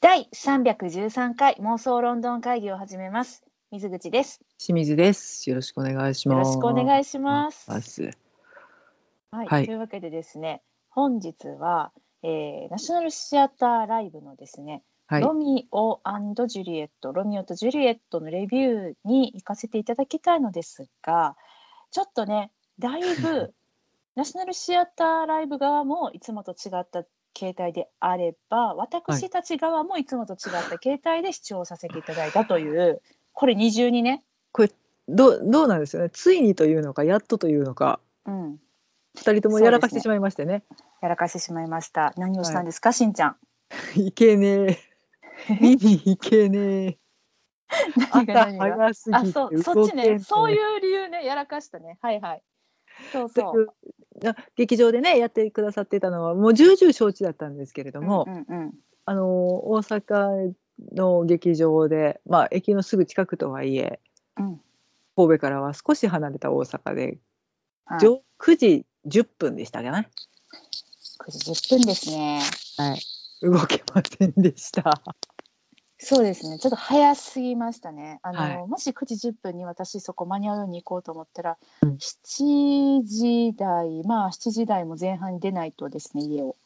第313回妄想ロンドン会議を始めます。水口です。清水です。よろしくお願いします。よろしくお願いします。はい、はいというわけでですね、本日は、えーナショナルシアターライブのですね、はい。ロミオジュリエット、ロミオとジュリエットのレビューに行かせていただきたいのですが、ちょっとね、だいぶ ナショナルシアターライブ側もいつもと違った形態であれば、私たち側もいつもと違った形態で視聴させていただいたという、これ二重にね、どうどうなんですよね？ついにというのかやっとというのか、うん、二人ともやらかしてしまいましてね。やらかしてしまいました。何をしたんですか、しんちゃん？いけねえ。見に行けねえ。何が何が？あ、そう、そっちね、そういう理由ね、やらかしたね。はいはい。そうそう。劇場でねやってくださってたのはもう重々承知だったんですけれども、うんうんうんあの大阪の劇場でまあ駅のすぐ近くとはいえうん神戸からは少し離れた大阪で、はい上9時10分でしたかね。9時10分ですね。はい。動けませんでした。そうですね。ちょっと早すぎましたね。あの、はいもし9時10分に私そこ間に合うように行こうと思ったら、うん7時台、まあ7時台も前半に出ないとですね、家を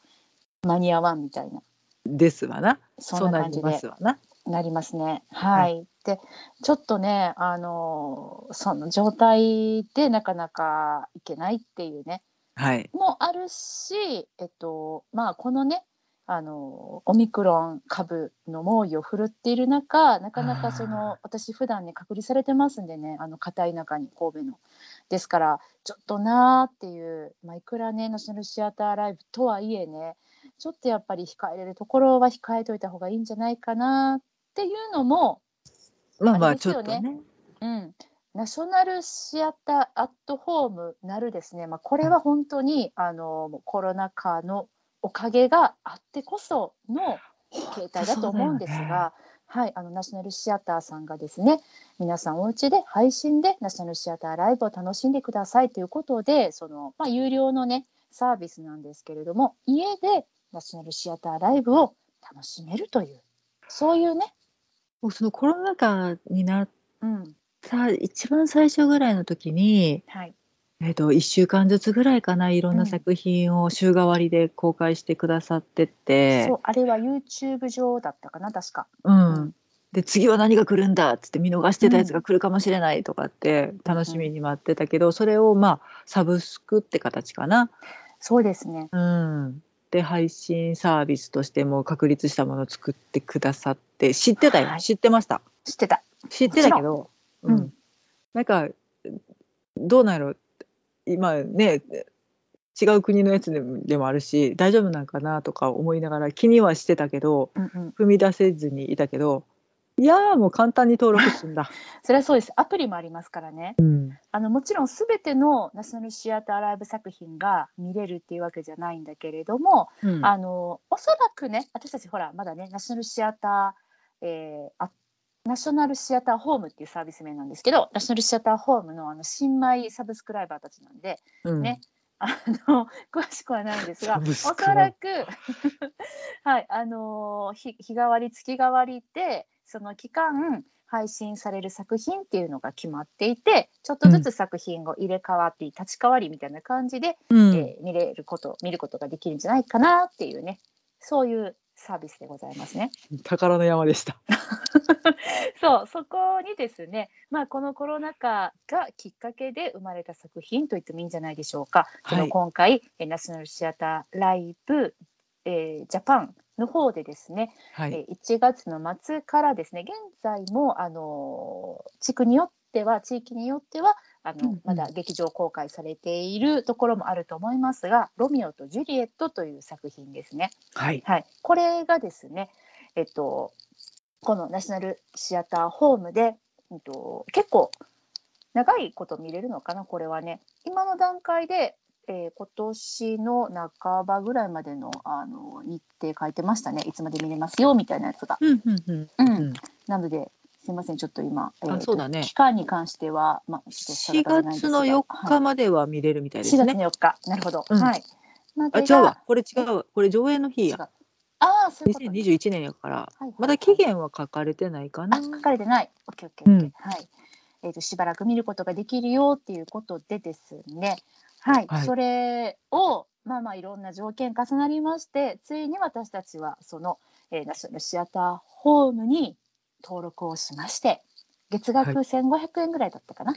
間に合わんみたいな、ですわな。そんな感じでなりますわな。なりますね。はい。で、ちょっとね、あの、その状態でなかなか行けないっていうね、はい。もあるし、えっと、まあ、このね、あの、オミクロン株の猛威を振るっている中、なかなかそあの、私普段ね、隔離されてますんでね、あの、片田舎に、神戸の。ですから、ちょっとなーっていう、まあ、いくらね、ナショナルシアターライブとはいえね、ちょっとやっぱり控えれるところは控えといた方がいいんじゃないかなっていうのも、まあまあ、ちょっとね。うん、ナショナルシアターアットホームなるですね、まあ、これは本当にあのコロナ禍のおかげがあってこその形態だと思うんですが、はい、あのナショナルシアターさんがですね皆さんお家で配信でナショナルシアターライブを楽しんでくださいということでその、まあ、有料のねサービスなんですけれども家でナショナルシアターライブを楽しめるというそういうね、もうそのコロナ禍になっうん。た一番最初ぐらいの時に、はい、えっと1週間ずつぐらいかないろんうなん。作品を週替わりで公開してくださってて、そうあれは YouTube 上だったかな確か。うん。うんで次は何が来るんだっつって見逃してたやつが来るかもしれないとかって楽しみに待ってたけど、それをまあサブスクって形かな。そうですね。うん、で配信サービスとしても確立したものを作ってくださって。知ってたよ、はい。知ってました。知ってた。知ってたけど、うん。なんかどうなんやろ今ね違う国のやつでもあるし大丈夫なんかなとか思いながら気にはしてたけどうんうん。踏み出せずにいたけどいやーもう簡単に登録するんだ。それはそうです。アプリもありますからね。うんあのもちろんすべてのナショナルシアターライブ作品が見れるっていうわけじゃないんだけれども、うんあのおそらくね、私たちほらまだねナショナルシアター、えーあナショナルシアターホームっていうサービス名なんですけど、ナショナルシアターホームのあの新米サブスクライバーたちなんで、うん。ねあの詳しくはないんですが、おそらく はいあのー日日替わり月替わりでその期間配信される作品っていうのが決まっていてちょっとずつ作品を入れ替わって立ち替わりみたいな感じで、うん。えー見れること見ることができるんじゃないかなっていうねそういうサービスでございますね。宝の山でした。そうそこにですね、まあ、このコロナ禍がきっかけで生まれた作品と言ってもいいんじゃないでしょうか。はいその今回えーナショナルシアターライブ、えージャパンの方でですね、はい、えー1月の末からですね現在もあのー地区によっては地域によってはあの、うんうん。まだ劇場公開されているところもあると思いますが「ロミオとジュリエット」という作品ですね。はい、はい、これがですね、えっと、このナショナルシアターホームで、えっと、結構長いこと見れるのかなこれはね。今の段階で、えー今年の半ばぐらいまでのあの日程書いてましたね。いつまで見れますよみたいなやつが。うんうんうん。うん。なのですいませんちょっと今、えーとそうだね期間に関しては、まあ、ちょっと4定かじゃないです月の4はい日までは見れるみたいで4月すね。の4日なるほど、うんはいまあ違うわこれ違うわこれ上映の日や。ああ、そういうこと、ね。2021年やから、はいはいまだ期限は書かれてないかなあ、書かれてない。オッケーオッケーオッケー。うんはい。えっ、と、しばらく見ることができるよっていうことでですね。はい。はいそれを、まあまあ、いろんな条件重なりまして、ついに私たちは、その、えーナショナルシアターホームに登録をしまして、月額はい1500円ぐらいだったかな。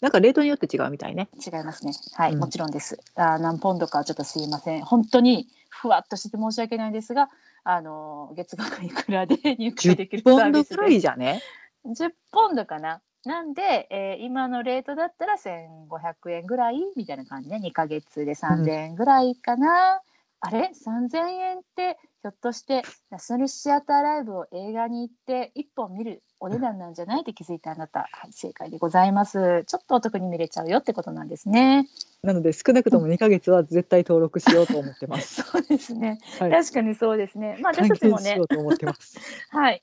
なんかレートによって違うみたいね違いますね。はい、うんもちろんです。あー何ポンドかはちょっとすいません。本当にふわっとして申し訳ないんですが、あの月額いくらで入会できる10サービスでポンドくらいじゃね？10ポンドかな。なんで、えー今のレートだったら1500円ぐらいみたいな感じね。2ヶ月で3000円ぐらいかな。あれ ?3000 円ってひょっとしてナショナルシアターライブを映画に行って1本見るお値段なんじゃないって気づいたあなた、はい、正解でございます。ちょっとお得に見れちゃうよってことなんですね。なので少なくとも2ヶ月は絶対登録しようと思ってます。そうですね。はい、確かにそうですね。まあ私還たちもね。はい。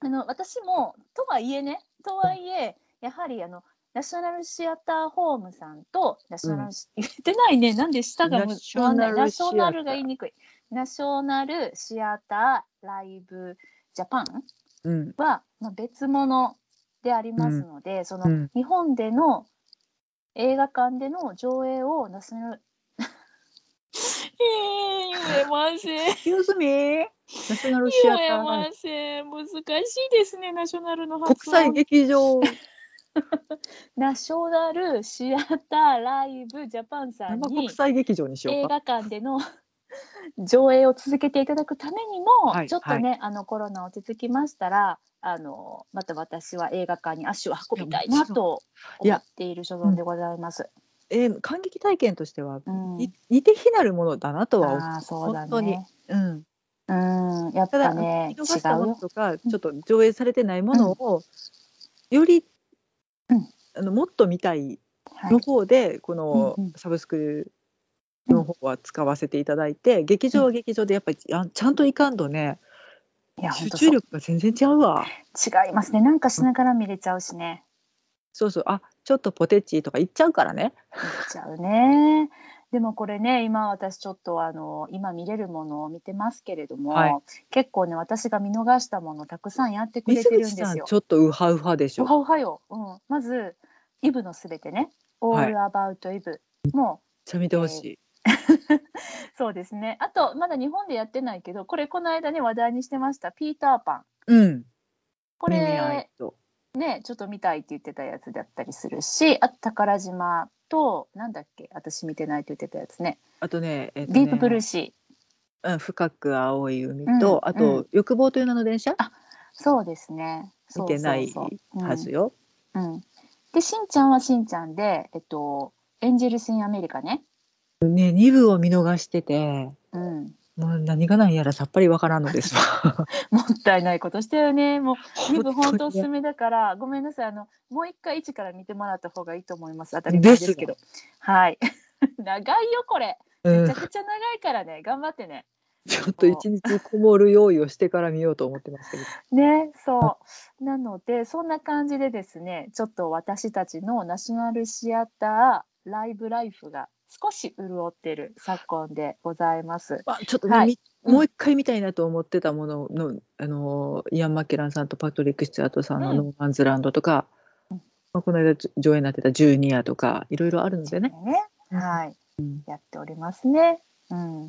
あの私もとはいえね、とはいえやはりあのナショナルシアターホームさんとナショナルシ、言ってないね。なんで下がむナショナルが言いにくい。ナショナルシアターライブジャパンうん、は、まあ、別物でありますので、その、うん日本での映画館での上映をナショナル言えません。Excuse me? ナショナルシアターライせん。難しいですね、ナショナルのブ国際劇場 ナショナルシアターライブジャパンさんに生国際劇場にしよ映うか。画館での 上映を続けていただくためにも、はいちょっとね、あのコロナ落ち着きましたらあのまた私は映画館に足を運びたいなと思っている所存でございます。えー感激体験としては、うん。い似て非なるものだなとは思ああそうだ本当に。ね。う。うん、うん。やっただぱね見逃したも。のとかちょっと上映されてないものを、より、うん。あのもっと見たいはい。の方で、このうんうん。サブスクの方は使わせていただいて、劇場は劇場でやっぱりあちゃんといかんとねいや本集中力が全然違うわ。違いますね。なんかしながら見れちゃうしね。そうそうあちょっとポテッチとか言っちゃうからね。見れちゃうね。でもこれね今私ちょっとあの今見れるものを見てますけれども、はい結構ね私が見逃したものたくさんやってくれてるんですよち。ょっとウハウハでしうょ。はうはよ、うん、まずイブのすべてね「はい All About イブ」もちゃ見てほしい。そうですね。あとまだ日本でやってないけどこれこの間ね話題にしてました「ピーターパン」うん。これと。ねちょっと見たいって言ってたやつだったりするしあと宝島となんだっけ私見てないって言ってたやつね。あとね、えっとねディープブルーシー。うん、深く青い海うんと、あうと、欲望という名の電車？そうですね。見てないはずよ。うん。うん。でしんちゃんはしんちゃんでえっとエンジェルス・イン・アメリカねね、2部を見逃してて、うんもう何が何やらさっぱりわからんのですわ。もったいないことしたよね。もう2部本当おすにすめだから、ごめんなさい。あのもう一回一から見てもらった方がいいと思います。当たり前ですけど。はい。長いよこれ。うんめちゃくちゃ長いからね。頑張ってね。ちょっと一日こもる用意をしてから見ようと思ってますけど。ね、そう。なのでそんな感じでですね、ちょっと私たちのナショナルシアターライブライフが少し潤ってる昨今でございます。まあ、ちょっとね、はいみもう一回見たいなと思ってたものの、あのイアン・マッケランさんとパトリック・スチュアートさんのうんノーマンズランドとか、うんまあ、この間上映になってたジュニアとかいろいろあるのでね。ね。うんはい。うんやっておりますね。うん。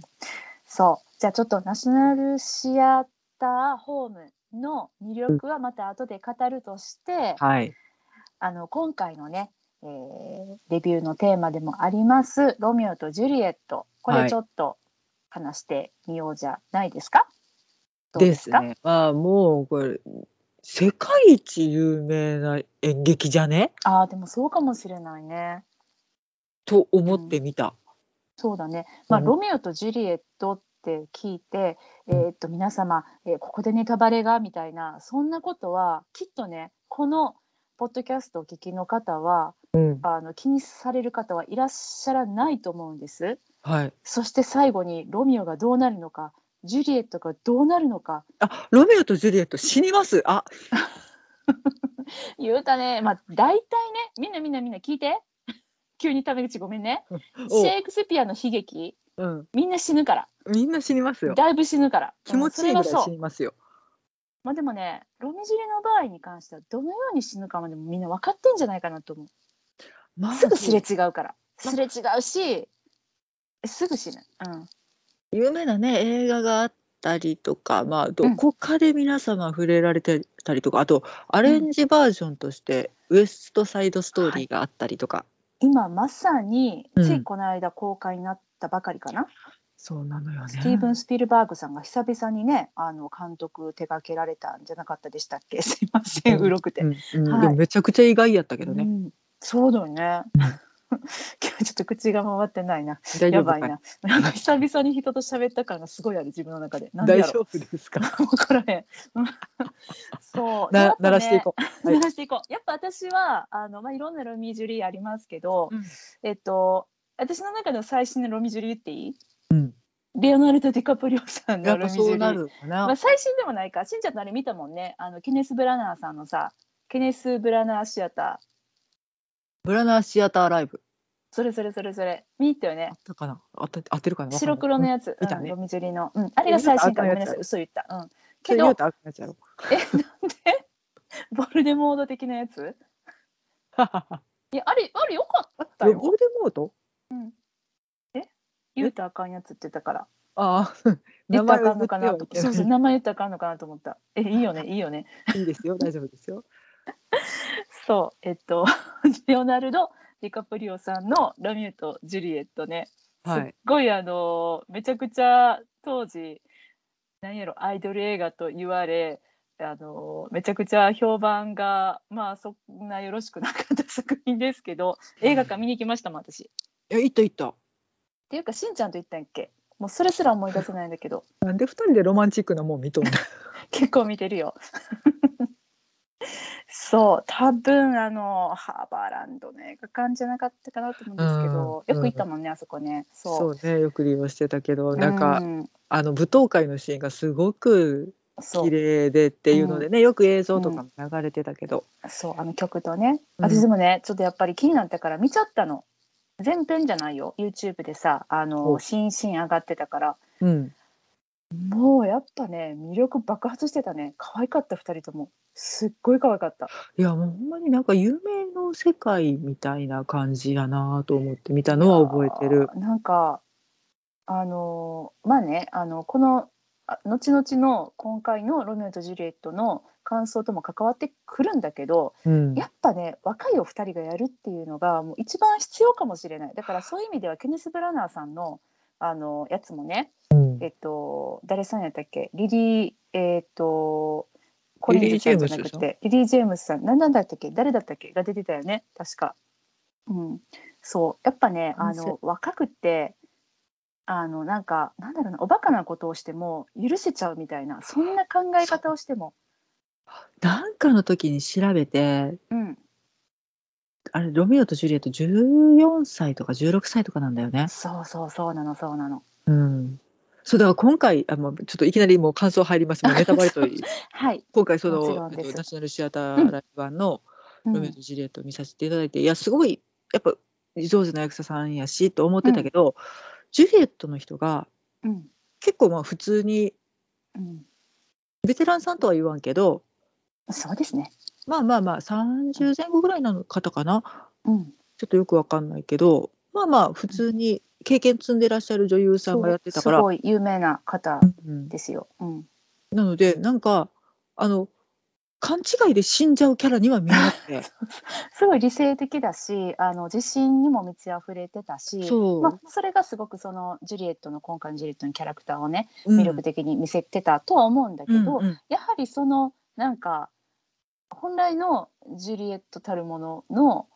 そう。じゃあちょっとナショナルシアターホームの魅力はまた後で語るとして、はい。あの今回のね、えーレビューのテーマでもありますロミオとジュリエット。こはいれちょっと話してみようじゃないですか？どうでですね。まあもうこれ世界一有名な演劇じゃね？ああでもそうかもしれないね。と思ってみた。そうだね。まあ、うんロミオとジュリエットって聞いて、えーっと皆様、えーここでネタバレが？みたいなそんなことはきっとねこのポッドキャストをお聞きの方はうん。あの気にされる方はいらっしゃらないと思うんです。はい。そして最後にロミオがどうなるのかジュリエットがどうなるのかあ、ロメオとジュリエット死にます。あ、言うたねまあ大体ねみんなみんなみんな聞いて 急にタメ口ごめんねおシェイクスピアの悲劇うん。みんな死ぬからみんな死にますよ。だいぶ死ぬから。気持ちいいぐらい死にますよ。まあでもね、ロミジュリの場合に関しては、どのように死ぬかまでもみんな分かってんじゃないかなと思う。まあすぐすれ違うから。まあすれ違うし、すぐ死ぬ。うん。有名なね映画があったりとか、まあ、どこかで皆様触れられてたりとか、あとアレンジバージョンとして「ウエストサイドストーリー」があったりとか、今まさに、うんついこの間公開になったばかりかな。そうなのよね。スティーブン・スピルバーグさんが久々にね、あの監督手掛けられたんじゃなかったでしたっけ？すいません、うろくて。うんうんはいでもめちゃくちゃ意外やったけどね。うんそうだよね。今日ちょっと口が回ってないな。やばいな。なんか久々に人と喋った感がすごいある自分の中で。大丈夫ですか？う。分からへん。う んそう。なね鳴らしていこう。はい鳴らしていこう。やっぱ私はあのまあいろんなロミジュリーありますけど、うんえっと私の中の最新のロミジュリー言っていい？うん。レオナルド・ディカプリオさんやっぱのロミジュリー。そうな。る。まあ最新でもないか。しんちゃんとあれ見たもんね。あのケネス・ブラナーさんのさ、ケネス・ブラナーシアター。ブラナーシアターライブ。それそれそれそれ。見に行ったよね。あ。ったかな。合って合ってるかな。白黒のやつ、見たね。うんロミジュリの、うん、あれが最新かごめんなさい。嘘言った、うん、そけど。えなんで？ボルデモード的なやつ？いやあれあれよかったよ。ボルデモート言うたらあかんやつって言ったから。ああ、言ったらあかんのかなと。そうそう名前言ったらあかんのかなと思った。えいいよね いいよね。いいですよ、大丈夫ですよ。そうえっと レオナルド・ディカプリオさんの「ロミューとジュリエットね」すっはい。ごいあのめちゃくちゃ当時何やろアイドル映画と言われあのめちゃくちゃ評判がまあそんなよろしくなかった作品ですけど映画館見に行きましたもん私。っいや、行った行った。ていうかしんちゃんと言ったんやっけ？もうそれすら思い出せないんだけど。なんで二人でロマンチックなもん見とんの？結構見てるよ。そう多分あのハーバーランドの映画館じゃなかったかなと思うんですけど、うん。よく行ったもんねあそこね。そそううね、よく利用してたけど、なんうか、んあの舞踏会のシーンがすごく綺麗でっていうのでね、よく映像とかも流れてたけど、そうあの曲とね。うん。私でもね、ちょっとやっぱり気になったから見ちゃったの全編じゃないよ。YouTube でさあお。の新シーン上がってたから。うん、もうやっぱね魅力爆発してたね。可愛かった2人とも。すっごい可愛かった。いやもうほんまになんか夢の世界みたいな感じやなと思って見たのは覚えてる。なんかあのまあねあのこのあ後々の今回の「ロミオとジュリエット」の感想とも関わってくるんだけど、うん、やっぱね若いお二人がやるっていうのがもう一番必要かもしれない。だからそういう意味ではケネス・ブラナーさんのあのやつもねうん。えっと誰さんやったっけ？リリーえっとコリンズさんじゃなくてリリー・ジェームスさん。何なんだったっけ？誰だったっけ？が出てたよね。確か。うん、そう。やっぱねあの若くってあのなんかなんだろうなおバカなことをしても許せちゃうみたいなそんな考え方をしても。なんかの時に調べてうん。あれロミオとジュリエット14歳とか16歳とかなんだよね。そうそうそうなのそうなの。うん。そうだから今回あ、まあ、ちょっといきなりもう感想入ります。も うネタバレとはい。今回その、ナショナルシアターライブ版のうん。ロミオとジュリエットを見させていただいて、いやすごいやっぱ上手な役者さんやしと思ってたけど、ジュリエットの人がうん。結構まあ普通にうん、ベテランさんとは言わんけどそうですね。まあまあまあ30前後ぐらいの方かな。うん、ちょっとよくわかんないけどまあまあ普通に経験積んでらっしゃる女優さんがやってたから。すごい有名な方うんですよ。うん、なのでなんかあの勘違いで死んじゃうキャラには見えなくて。すごい理性的だし、あの自信にも満ち溢れてたし、そう、まあそれがすごくそのジュリエットの今回のジュリエットのキャラクターをねうん。魅力的に見せてたとは思うんだけど、うんうん。やはりそのなんか本来のジュリエットたるものの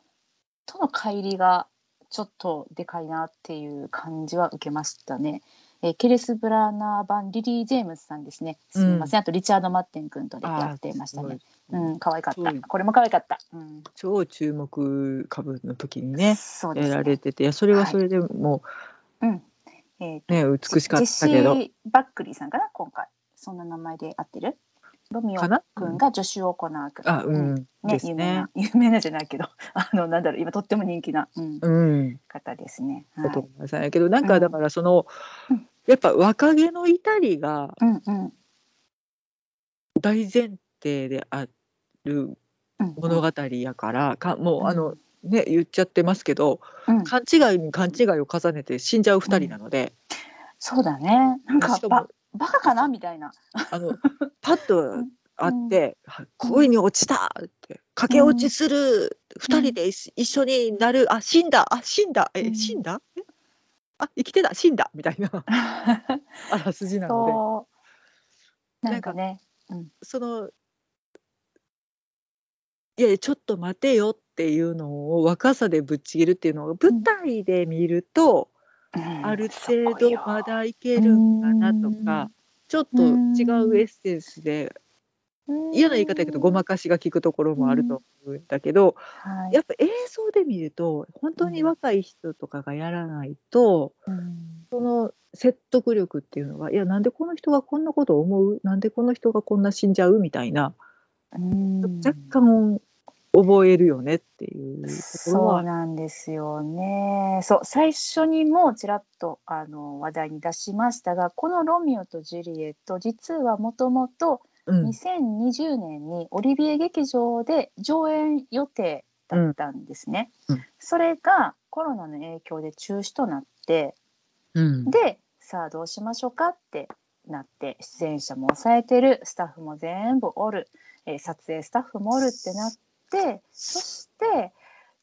との乖離がちょっとでかいなっていう感じは受けましたね。えーケレス・ブラーナー版リリー・ジェームスさんですね。すみません、あとリチャード・マッテン君とでやってましたね。うん、可愛かった。これも可愛かった。うん、超注目株の時にねそうですね。やられてていやそれはそれでもうん。えーうね、美しかったけジェどシー・バックリーさんかな今回。そんな名前で合ってる？ロミオ君がジョシュ・オコナー君。あうん、ね有名な 有名なじゃないけど。あのなんだろう今とっても人気な、うん。うん。方ですね。だはい。と思います。やけどなんかだからその、うん。やっぱ若気の至りがうんうん。大前提であるうん。物語やからかもううん。あのね言っちゃってますけどうん。勘違いに勘違いを重ねて死んじゃう2人なので、そうだね。なんかバカかな？みたいな。あのパッとん。会って「恋に落ちた!」って「駆け落ちする。2人で一一緒になる。あ死んだ。あ死んだ。えうん。死んだ？え？あ生きてた。死んだ」みたいな。あらすじなので。なんかね。そのいやいやちょっと待てよっていうのを若さでぶっちぎるっていうのを舞台で見ると、うんある程度まだいけるんかなとか、ちょっと違うエッセンスで、嫌な言い方やけどごまかしが効くところもあると思うんだけど、はい。やっぱ映像で見ると本当に若い人とかがやらないと、うん。その説得力っていうのがいやなんでこの人がこんなこと思う？なんでこの人がこんな死んじゃう？みたいな。うん。若干覚えるよねっていうところそうは。なんですよね。そう最初にもちらっとあの話題に出しましたがこの「ロミオとジュリエット」実はもともとうん2020年にオリビエ劇場で上演予定だったんですね。うんうんそれがコロナの影響で中止となってうんでさあどうしましょうかってなって出演者も抑えてるスタッフも全部おる、えー撮影スタッフもおるってなってそして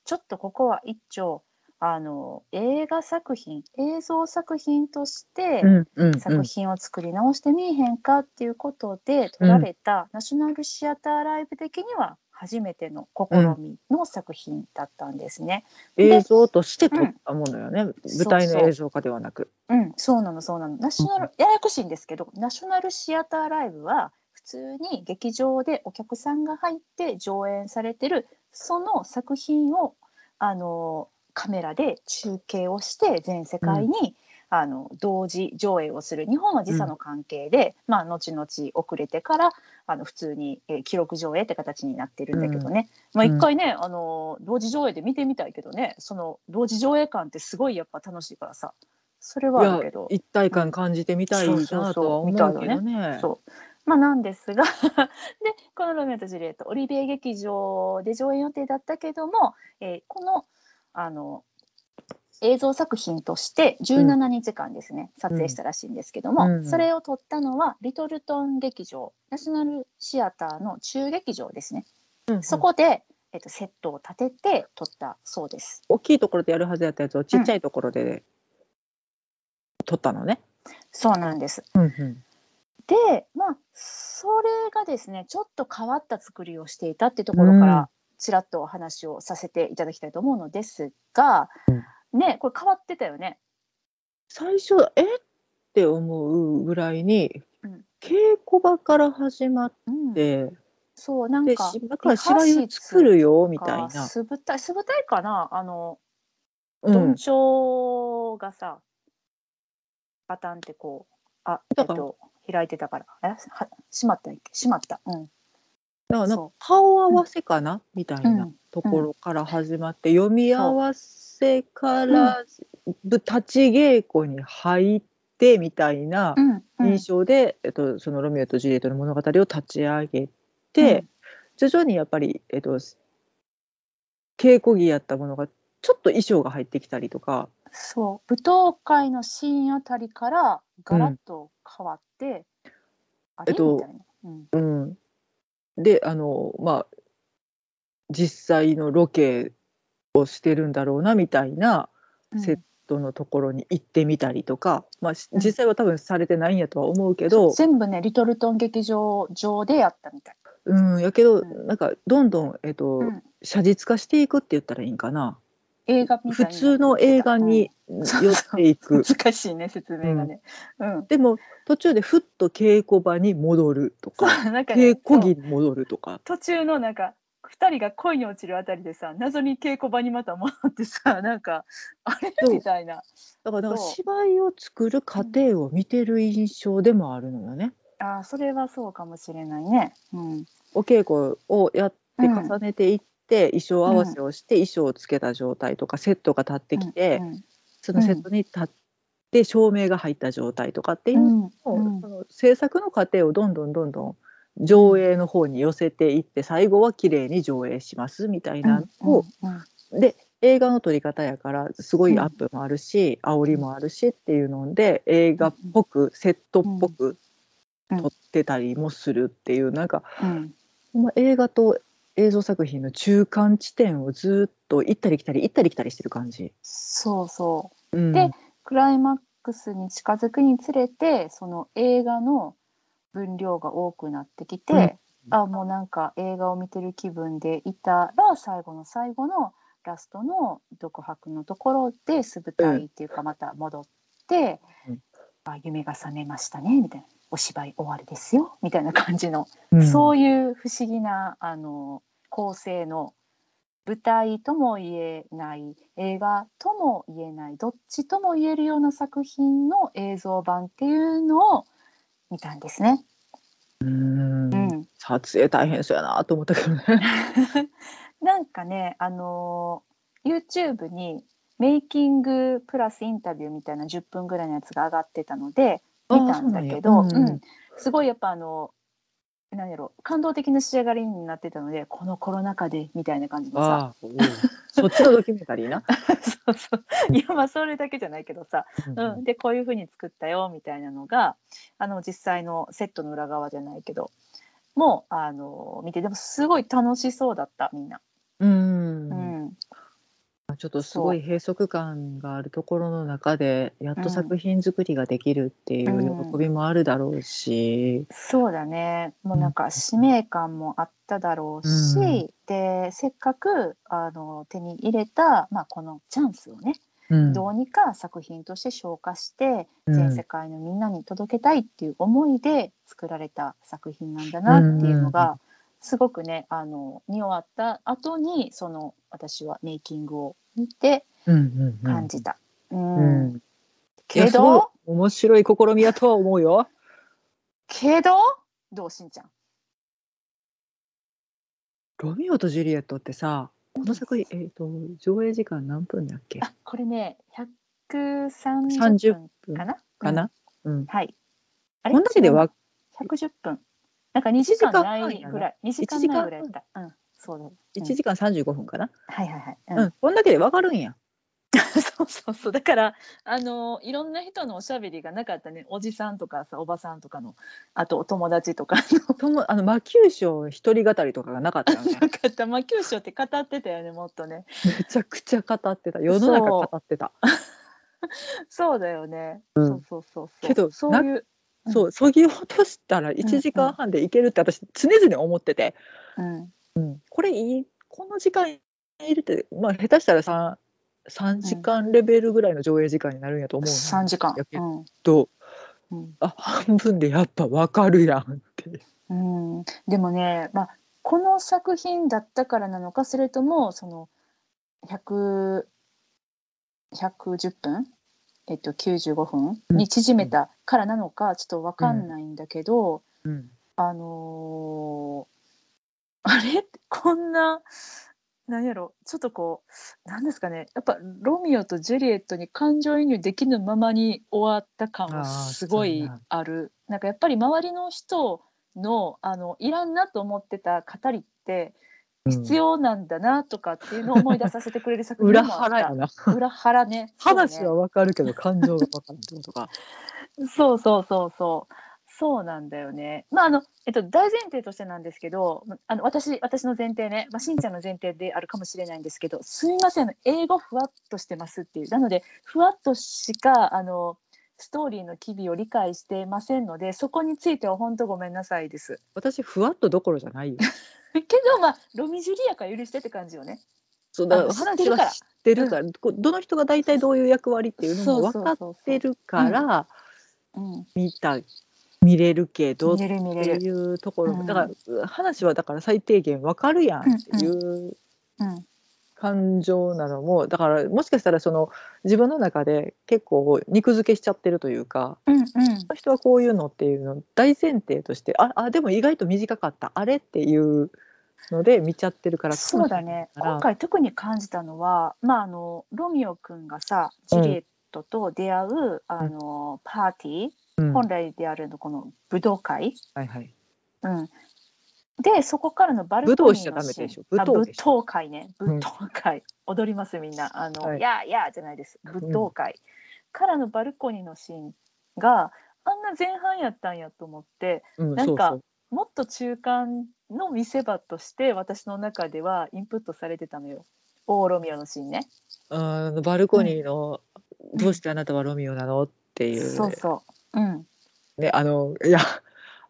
ちょっとここは一丁あの映画作品映像作品としてうんうん作品を作り直してみえへんかっていうことで撮られたナショナルシアターライブ的には初めての試みの作品だったんですね。映像として撮ったものよね、舞台そうそうの映像化ではなく。うん、そうなのそうなの。ナショナル、ややこしいんですけど、ナショナルシアターライブは普通に劇場でお客さんが入って上演されてるその作品をあのカメラで中継をして全世界に、あの同時上映をする。日本は時差の関係で、まあ後々遅れてからあの普通に、えー記録上映って形になってるんだけどね、まあ一回ね、あの同時上映で見てみたいけどね。その同時上映感ってすごいやっぱ楽しいからさ。それはあるけど。一体感感じてみたいなとは思うけどね。そうまあなんですが。でこの「ロミオとジュリエット」オリビエ劇場で上演予定だったけども、えーこのあの映像作品として17日間ですね、撮影したらしいんですけども、うん。それを撮ったのはリトルトン劇場ナショナルシアターの中劇場ですね、うんそこで、えっと、セットを立てて撮ったそうです。大きいところでやるはずやったやつをちっちゃいところで撮ったのね。そうなんです。うんうんでまあそれがですねちょっと変わった作りをしていたってところからちらっとお話をさせていただきたいと思うのですが、ねこれ変わってたよね。最初えって思うぐらいに、うん。稽古場から始まっうん、て、そうなんでか今から芝居を作るよみたいな。素舞台素舞台かな？あのうん、どんちょうがさ、パタンってこうあえっと開いてたから。え？は閉まったっけ？閉まった。うん。だからなんか顔合わせかな、みたいなうん。ところから始まって、読み合わせから、ぶ立ち稽古に入ってみたいなうん。うん。印象で、えっと、そのロミオとジュリエットの物語を立ち上げて、徐々にやっぱり、えっと、稽古着やったものがちょっと衣装が入ってきたりとか、そう。舞踏会のシーンあたりからガラッと変わって、あれえっとみたいな、うん。うん、であのまあ実際のロケをしてるんだろうなみたいなうん。セットのところに行ってみたりとか、まあ、しうん。実際は多分されてないんやとは思うけど、全部ねリトルトン劇場上でやったみたい。うん、やけど、うん。なんかどんどん、えっとうん。写実化していくって言ったらいいんかな映画普に通の映画に寄っていく。難しいね説明がね。うん。でも途中でふっと稽古場に戻るとか なんかね稽古着に戻るとか途中のなんか二人が恋に落ちるあたりでさ謎に稽古場にまた戻ってさ なんかあれみたいな。だから芝居を作る過程を見てる印象でもあるのよね。あーそれはそうかもしれないね。うん。お稽古をやってうん重ねていって、衣装合わせをして衣装をつけた状態とかセットが立ってきて、うんうん。そのセットに立っで照明が入った状態とかっていうのを、うん。うん。その制作の過程をどんどんどんどん上映の方に寄せていって最後は綺麗に上映しますみたいなのを、うん。で映画の撮り方やからすごいアップもあるし、煽りもあるしっていうので映画っぽく、セットっぽくうん。撮ってたりもするっていうなんかうん。映画と映像作品の中間地点をずっと行ったり来たり行ったり来たりしてる感じ。そうそう。うん。でクライマックスに近づくにつれてその映画の分量が多くなってきて、うん。あもうなんか映画を見てる気分でいたら最後の最後のラストの独白のところで素舞台っていうかまた戻って、うん。あ夢が覚めましたねみたいなお芝居終わりですよみたいな感じの、うんそういう不思議なあの構成の舞台とも言えない映画とも言えないどっちとも言えるような作品の映像版っていうのを見たんですね。うんうん、撮影大変そうやなと思ったけどね。なんかね、あのー YouTube にメイキングプラスインタビューみたいな10分ぐらいのやつが上がってたので見たんだけど、うなんすごいやっぱあの何やろ感動的な仕上がりになってたのでこのコロナ禍でみたいな感じのさ。そっちのドキュメンタリーな？そうそう。いやまあそれだけじゃないけどさ、うん、でこういうふうに作ったよみたいなのがあの実際のセットの裏側じゃないけどもうあの見てでもすごい楽しそうだったみんな。うんうんちょっとすごい閉塞感があるところの中でやっと作品作りができるっていう喜びもあるだろうし、そうだね。もうなんか使命感もあっただろうし、うん。でせっかくあの手に入れた、まあ、このチャンスをね、うん。どうにか作品として消化してうん。全世界のみんなに届けたいっていう思いで作られた作品なんだなっていうのが、すごくねあの見終わった後にその私はメイキングを見てうんうんうん感じた。ううんけど？面白い試みやとは思うよ。けど？どうしんちゃん。ロミオとジュリエットってさ、この作品、えっ、と、上映時間何分だっけ？あこれね130 ?30 分分かな？かな、うん、はい。あこんだけでわ110分。なんか2時間ないぐらい。2時間ないぐらいだった。うん、そうだ。うん1時間35分かな、はいはいはい。うんこんだけでわかるんや。そうそうそう。だから、あのいろんな人のおしゃべりがなかったね。おじさんとかさ、おばさんとかの、あとお友達とかの。とも あの魔球賞一人語りとかがなかったよね。なかった。まあ、九州って語ってたよね、もっとね。めちゃくちゃ語ってた。世の中語ってた。そうだよね。うんそうそうそうそう。けどそういう。うんそう、そぎ落としたら1時間半でいけるって私常々思ってて、うん。これいい、この時間いるって、まあ下手したら 3, 3時間レベルぐらいの上映時間になるんやと思う3時間。や。けうん。ど、うん。あ、半分でやっぱわかるやんって。うん、でもね、まあ、この作品だったからなのかそれともその100 110分、えっと、95分？に縮めたからなのかちょっと分かんないんだけど、うん。あのー あれ？こんな何やろ？ちょっとこうなんですかね？やっぱロミオとジュリエットに感情移入できぬままに終わった感はすごいあるなんかやっぱり周りの人のあのいらんなと思ってた語りって必要なんだなとかっていうのを思い出させてくれる作品裏もあった。腹やな。裏腹ね。話はわかるけど感情がわからんってことか。そうそうそうそう。そうなんだよね。まああのえっと大前提としてなんですけど、あの私私の前提ね、まあしんちゃんの前提であるかもしれないんですけど、すみません英語ふわっとしてますっていう。なのでふわっとしかあのストーリーの機微を理解してませんので、そこについては本当ごめんなさいです。私、ふわっとどころじゃないよ。けどまあロミジュリアから許してって感じよね。そうだから話は知ってるから、こうどの人が大体どういう役割っていうのも分かってるからうん。見た見れるけどってれる。いうところ、うんだから話はだから最低限分かるやんっていううん。感情なのもだからもしかしたらその自分の中で結構肉付けしちゃってるというか。うんうん。人はこういうのっていうのを大前提としてああでも意外と短かったあれっていうので見ちゃってるからそうだね今回特に感じたのは、まあ、あのロミオくんがさジュリエットと出会うあのパーティー、うん。本来であるのこの武道会、はいはい。うん、でそこからのバルコニーのシーン。あ武武道でしょ。道会ね。うん。踊りますみんな。あの、はい。い、やいやじゃないです。武道会、からのバルコニーのシーンがあんな前半やったんやと思ってうん、なんかそうそう。もっと中間の見せ場として私の中ではインプットされてたのよ。オーロミオのシーンね。あのバルコニーの、どうしてあなたはロミオなの？っていう,、そうそううん。ね、あのいや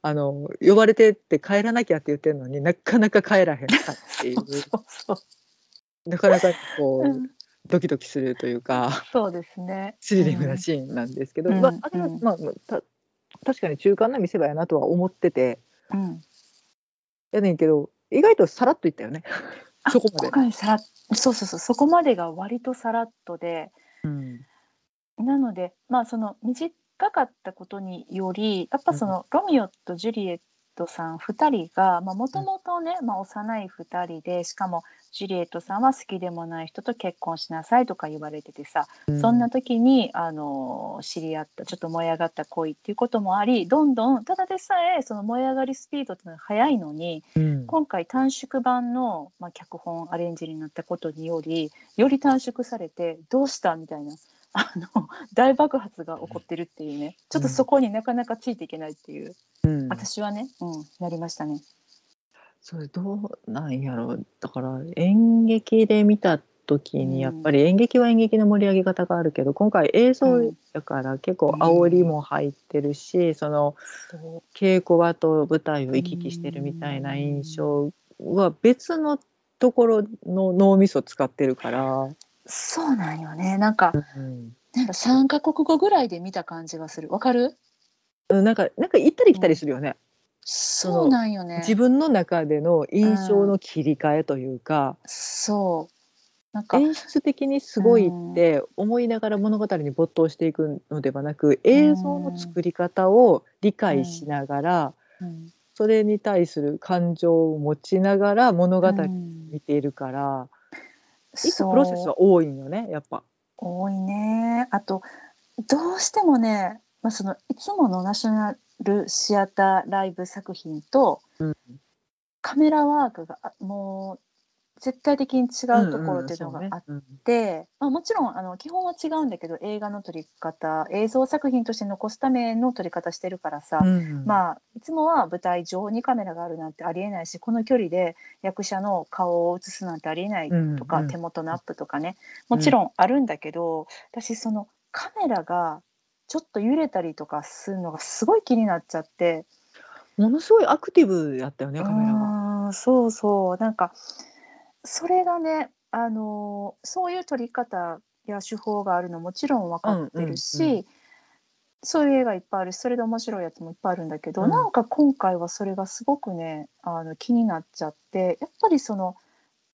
あの呼ばれてって帰らなきゃって言ってるのになかなか帰らへんかってい う。なかなかこう、うん。ドキドキするというかそうですね。スリリングなシーンなんですけど、うん。まあ、あまあた確かに中間な見せ場やなとは思ってて。うん。やねんけど意外とさらっといったよね。あそこまで。さらっそうそうそう。そこまでが割とさらっとで。うん。なのでまあその短かったことによりやっぱその、ロミオとジュリエットさん2人がもともとね、まあ、幼い2人でしかもジュリエットさんは好きでもない人と結婚しなさいとか言われててさ、そんな時にあの知り合ったちょっと燃え上がった恋っていうこともありどんどんただでさえその燃え上がりスピードっていうのが速いのにうん。今回短縮版の、まあ、脚本アレンジになったことによりより短縮されてどうしたみたいなあの大爆発が起こってるっていうね。ちょっとそこになかなかついていけないっていう、うん。私はね、うん、なりましたね。それどうなんやろ。うだから演劇で見た時にやっぱり演劇は演劇の盛り上げ方があるけど今回映像だから結構煽りも入ってるし、そのそう稽古場と舞台を行き来してるみたいな印象は別のところの脳みそ使ってるから、そうなんよね。なんかうんなんか3カ国語ぐらいで見た感じがする。わかる？なんかなんか行ったり来たりするよね、そうなんよね。自分の中での印象の切り替えというか、そう。なんか演出的にすごいって思いながら物語に没頭していくのではなく映像の作り方を理解しながら、うん。それに対する感情を持ちながら物語をうん。見ているから、一個プロセスは多いんよねやっぱ。多いね。あとどうしてもね、まあ、そのいつものナショナルシアターライブ作品とうん。カメラワークがあもう絶対的に違うところっていうのがあっうんうんて、まあ、もちろんあの基本は違うんだけど映画の撮り方映像作品として残すための撮り方してるからさ、そうねうん。まあ、いつもは舞台上にカメラがあるなんてありえないしこの距離で役者の顔を映すなんてありえないとか、うんうん手元のアップとかね。もちろんあるんだけど、私そのカメラがちょっと揺れたりとかするのがすごい気になっちゃって。ものすごいアクティブやったよねカメラが。そうそう。なんかそれがねあのそういう撮り方や手法があるのもちろん分かってるし、うんうんうそういう映画いっぱいあるしそれで面白いやつもいっぱいあるんだけど、うん。なんか今回はそれがすごくねあの気になっちゃってやっぱりその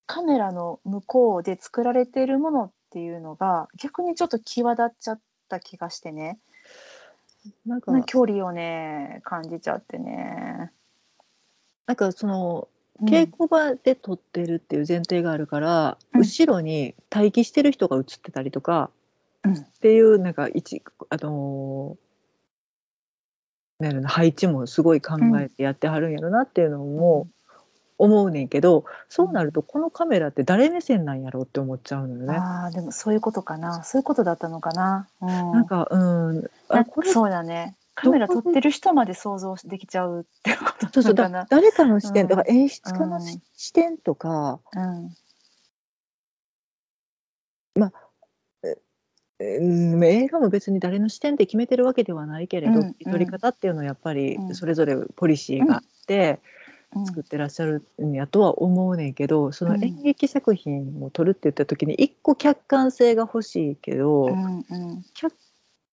カメラの向こうで作られているものっていうのが逆にちょっと際立っちゃった気がしてね。なんか距離をね感じちゃってね。なんかそのうん稽古場で撮ってるっていう前提があるから、うん。後ろに待機してる人が映ってたりとかうん。っていうなんか一あのー配置もすごい考えてやってはるんやろなっていうのも思うねんけど、そうなるとこのカメラって誰目線なんやろうって思っちゃうのよね。ああでもそういうことかな。そういうことだったのかな。うん、なんかうん。あこれそうだねカメラ撮ってる人まで想像できちゃうってことそうそうだ。誰かの視点、うん。だから演出家の視点とか、うん。うん、映画も別に誰の視点で決めてるわけではないけれど、うん撮り方っていうのはやっぱりうん。それぞれポリシーがあってうん。作ってらっしゃるんやとは思うねんけどそのうん。演劇作品を撮るって言った時に一個客観性が欲しいけど、うんうん客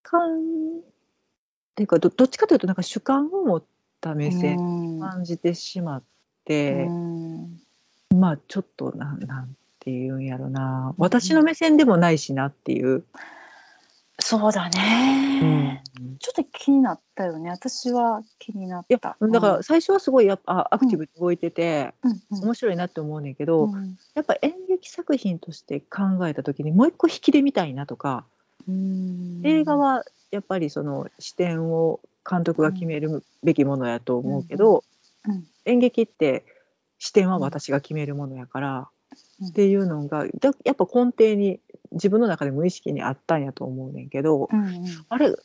観っていうかどどっちかというとなんか主観を持った目線うん。感じてしまっうて、ん。まあちょっとなんなんていうんやろな。私の目線でもないしなっていう。そうだうん。ね、ちょっと気になったよね。私は気になった。だから最初はすごいやっぱあアクティブに動いてて、うんうん。面白いなって思うねんけど、うん。やっぱ演劇作品として考えた時にもう一個引きで見たいなとかうん。映画はやっぱりその視点を監督が決めるべきものやと思うけど、うん演劇って視点は私が決めるものやから、うん。っていうのがだやっぱ根底に自分の中で無意識にあったんやと思うねんけど、うんうん。あれ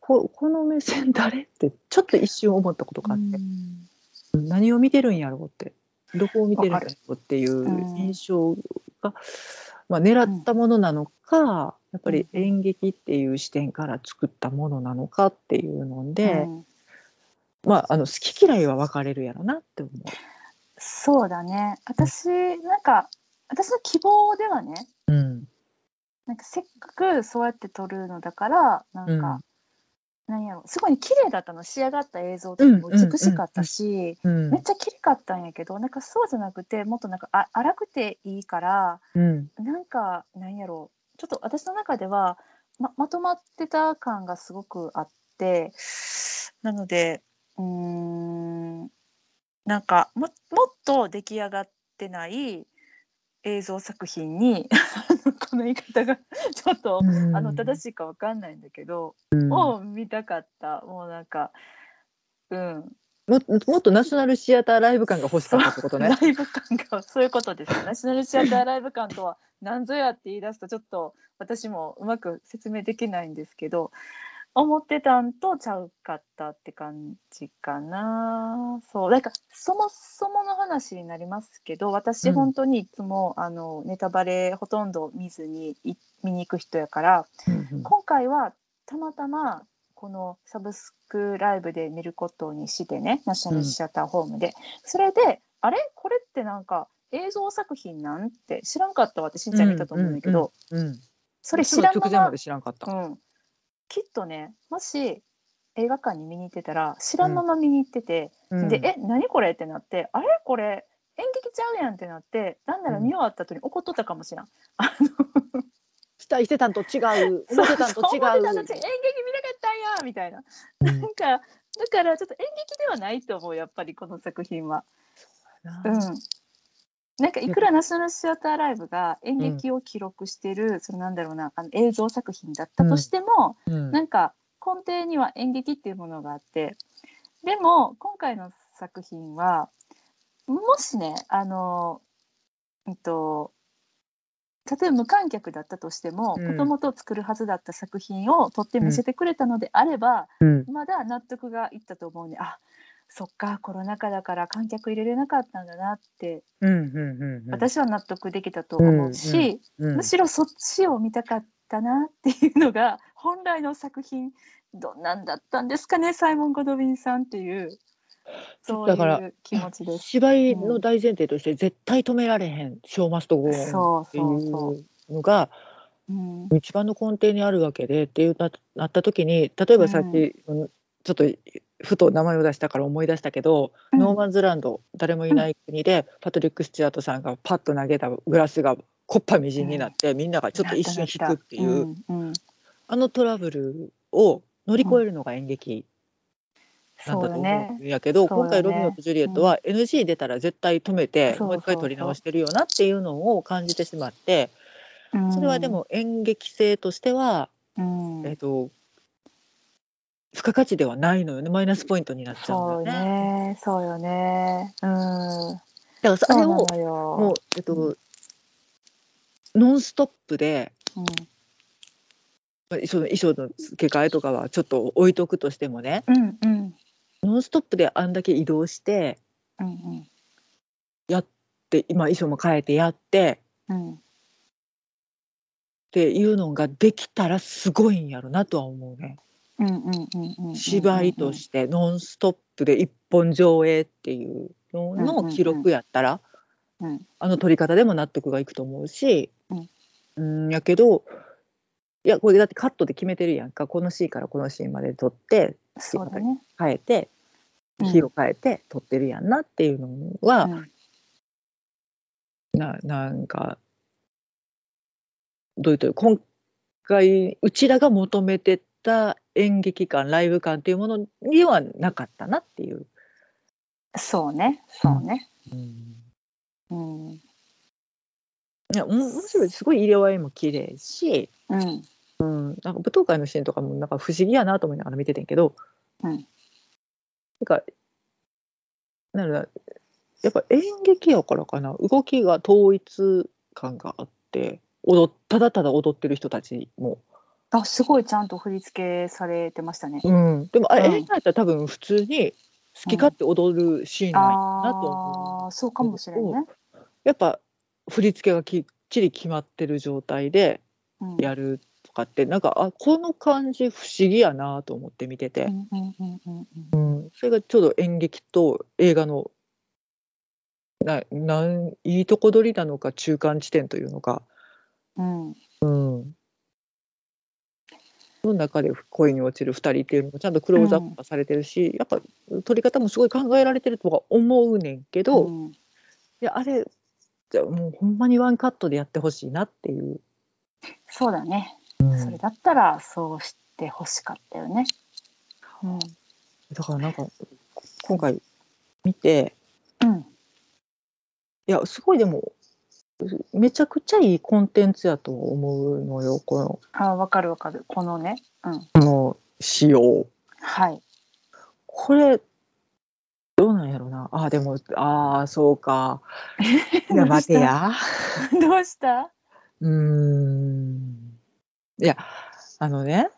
ここの目線誰ってちょっと一瞬思ったことがあって、うん。何を見てるんやろうってどこを見てるんやろうっていううん。印象が、まあ、狙ったものなのか、やっぱり演劇っていう視点から作ったものなのかっていうので、うん。まあ、あの好き嫌いは分かれるやろなって思う。そうだね。私なんか私の希望ではねうん。なんかせっかくそうやって撮るのだからなんか、なんやろ。すごい綺麗だったの。仕上がった映像とかも美しかったし、うん。めっちゃ綺麗かったんやけどなんかそうじゃなくてもっとなんかあ荒くていいからうん。なんかなんやろ。ちょっと私の中ではままとまってた感がすごくあってなのでうーんなんかももっと出来上がってない映像作品に この言い方が ちょっと、あの正しいかわかんないんだけど、うんを見たかったもうなんかうんももっとナショナルシアターライブ感が欲しかったってことね。ライブ感がそういうことです。ナショナルシアターライブ感とは何ぞやって言い出すとちょっと私もうまく説明できないんですけど思ってたんとちゃうかったって感じかな。そう。なんかそもそもの話になりますけど私うん。本当にいつも、あのネタバレほとんど見ずにい見に行く人やからうん今回はたまたまこのサブスクライブで見ることにしてねナショナルシアターホームで、それであれ？これってなんか映像作品なん？て知らんかったわってしんちゃん見たと思うんだけど、うんうんそれ知らんまま直前まで知らんかった。うん、きっとねもし映画館に見に行ってたら知らんまま見に行ってて、うんでえ何これってなってあれこれ演劇ちゃうやんってなってなんなら見終わった後に怒っとったかもしれん。あの期待してたんと違う思ってたんと違そう演う。劇見なかったんやみたいな。うんなんかだからちょっと演劇ではないと思うやっぱりこの作品は。うん。なんかいくらナショナルシアターライブが演劇を記録してる、そのなんだろうなあの映像作品だったとしても、うん。なんか根底には演劇っていうものがあってでも今回の作品はもしねあのうんと例えば無観客だったとしてもうん。もともと作るはずだった作品を撮って見せてくれたのであれば、うん。まだ納得がいったと思うんであそっかコロナ禍だから観客入れれなかったんだなって、うんうんうんうん。私は納得できたと思うし、うんむしろそっちを見たかったなっていうのが本来の作品どんなんだったんですかねサイモン・ゴドウィンさんっていうそうだからいう気持ちです。芝居の大前提として絶対止められへん「ショーマストゴーン」っていそうのがうん。一番の根底にあるわけでっていうななった時に例えばさっき、うんちょっとふと名前を出したから思い出したけど、うん。 No Man's Land 誰もいない国で、パトリック・スチュアートさんがパッと投げたグラスがこっぱみじんになって、みんながちょっと一瞬引くっていう、あのトラブルを乗り越えるのが演劇なんだと思うんやけど、そうだね。今回「ロミオとジュリエット」は NG 出たら絶対止めて、もう一回撮り直してるよなっていうのを感じてしまってそれはで、も演劇性としては、うん。えっと付加価値ではないのよね。マイナスポイントになっちゃそううんだよね。ね。そうよね。うん。だからそあれをもう、えっとノンストップでうん。まあその衣装の付け替えとかはちょっと置いとくとしてもねうんうん。ノンストップであんだけ移動してうんうん。で今衣装も変えてやってうん。っていうのができたらすごいんやろなとは思うね。うんうんうんうん芝居としてノンストップで一本上映っていうのの記録やったら、うん。あの撮り方でも納得がいくと思うし、うん。うんやけどいやこれだってカットで決めてるやんか。このシーンからこのシーンまで撮ってそうだね。変えてうん。火を変えて撮ってるやんなっていうのは、うん。ななんかどういうと今回うちらが求めてた演劇感ライブ感っていうものにはなかったなっていう。そうねそうね。うん。うん。いやおも面白いす。ごい色合いも綺麗し、うん。うん、なんか舞踏会のシーンとかもなんか不思議やなと思いながら見ててんけど、うん。なんかなんだやっぱ演劇やからかな。動きが統一感があって踊っただただ踊ってる人たちも、あすごいちゃんと振り付けされてましたね。うん、でもあれ、うん。映画やったら多分普通に好き勝手踊るシーンなんやなと思う、ああそうかもしれんね。やっぱ振り付けがきっちり決まってる状態でうん。やるとかってなんかあこの感じ不思議やなと思って見てて、うんうんうんうんうん。うん、それがちょうど演劇と映画のななんいいとこ取りなのか中間地点というのか、うん。うん、その中で恋に落ちる2人っていうのもちゃんとクローズアップがされてるし、やっぱ撮り方もすごい考えられてるとは思うねんけど、いうんやあれじゃあもうほんまにワンカットでやってほしいなっていう。そうだね。うんそれだったらそうしてほしかったよね。うんだからなんか今回見てうんいやすごいでもめちゃくちゃいいコンテンツやと思うのよこの。あわかるわかる。このね。うん。この仕様。はい。これどうなんやろな。あでもああそうか。いや待てや。どうした？うーん。いやあのね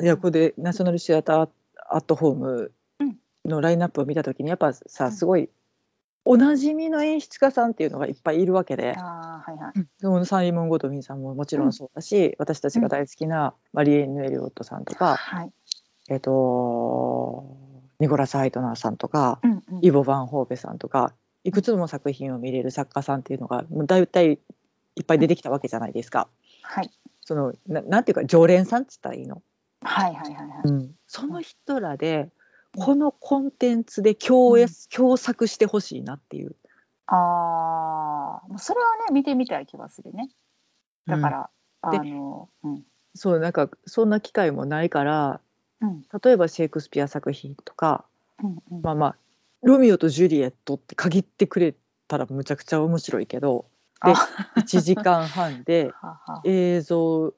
いやこれでナショナルシアターアットホームのラインナップを見た時にやっぱさうん。すごいおなじみの演出家さんっていうのがいっぱいいるわけで、あーはいはい。でもサイモン・ゴトミンさんももちろんそうだし、私たちが大好きなマリエーヌ・エリオットさんとか、はい。えっとニコラス・ハイトナーさんとか、うんうん。イボ・バン・ホーベさんとかいくつも作品を見れる作家さんっていうのが大体いっぱい出てきたわけじゃないですか。はいそのななんていうか常連さんっつったらいいの、はいはいはいはい。その人らでこのコンテンツで共,、うん。共作してほしいなっていう。ああ、もうそれはね見てみたい気がするね。だから、であのうん。そうなんかそんな機会もないからうん。例えばシェイクスピア作品とかうんうん。まあまあ「ロミオとジュリエット」って限ってくれたらむちゃくちゃ面白いけどであ。1時間半で はは。映像うん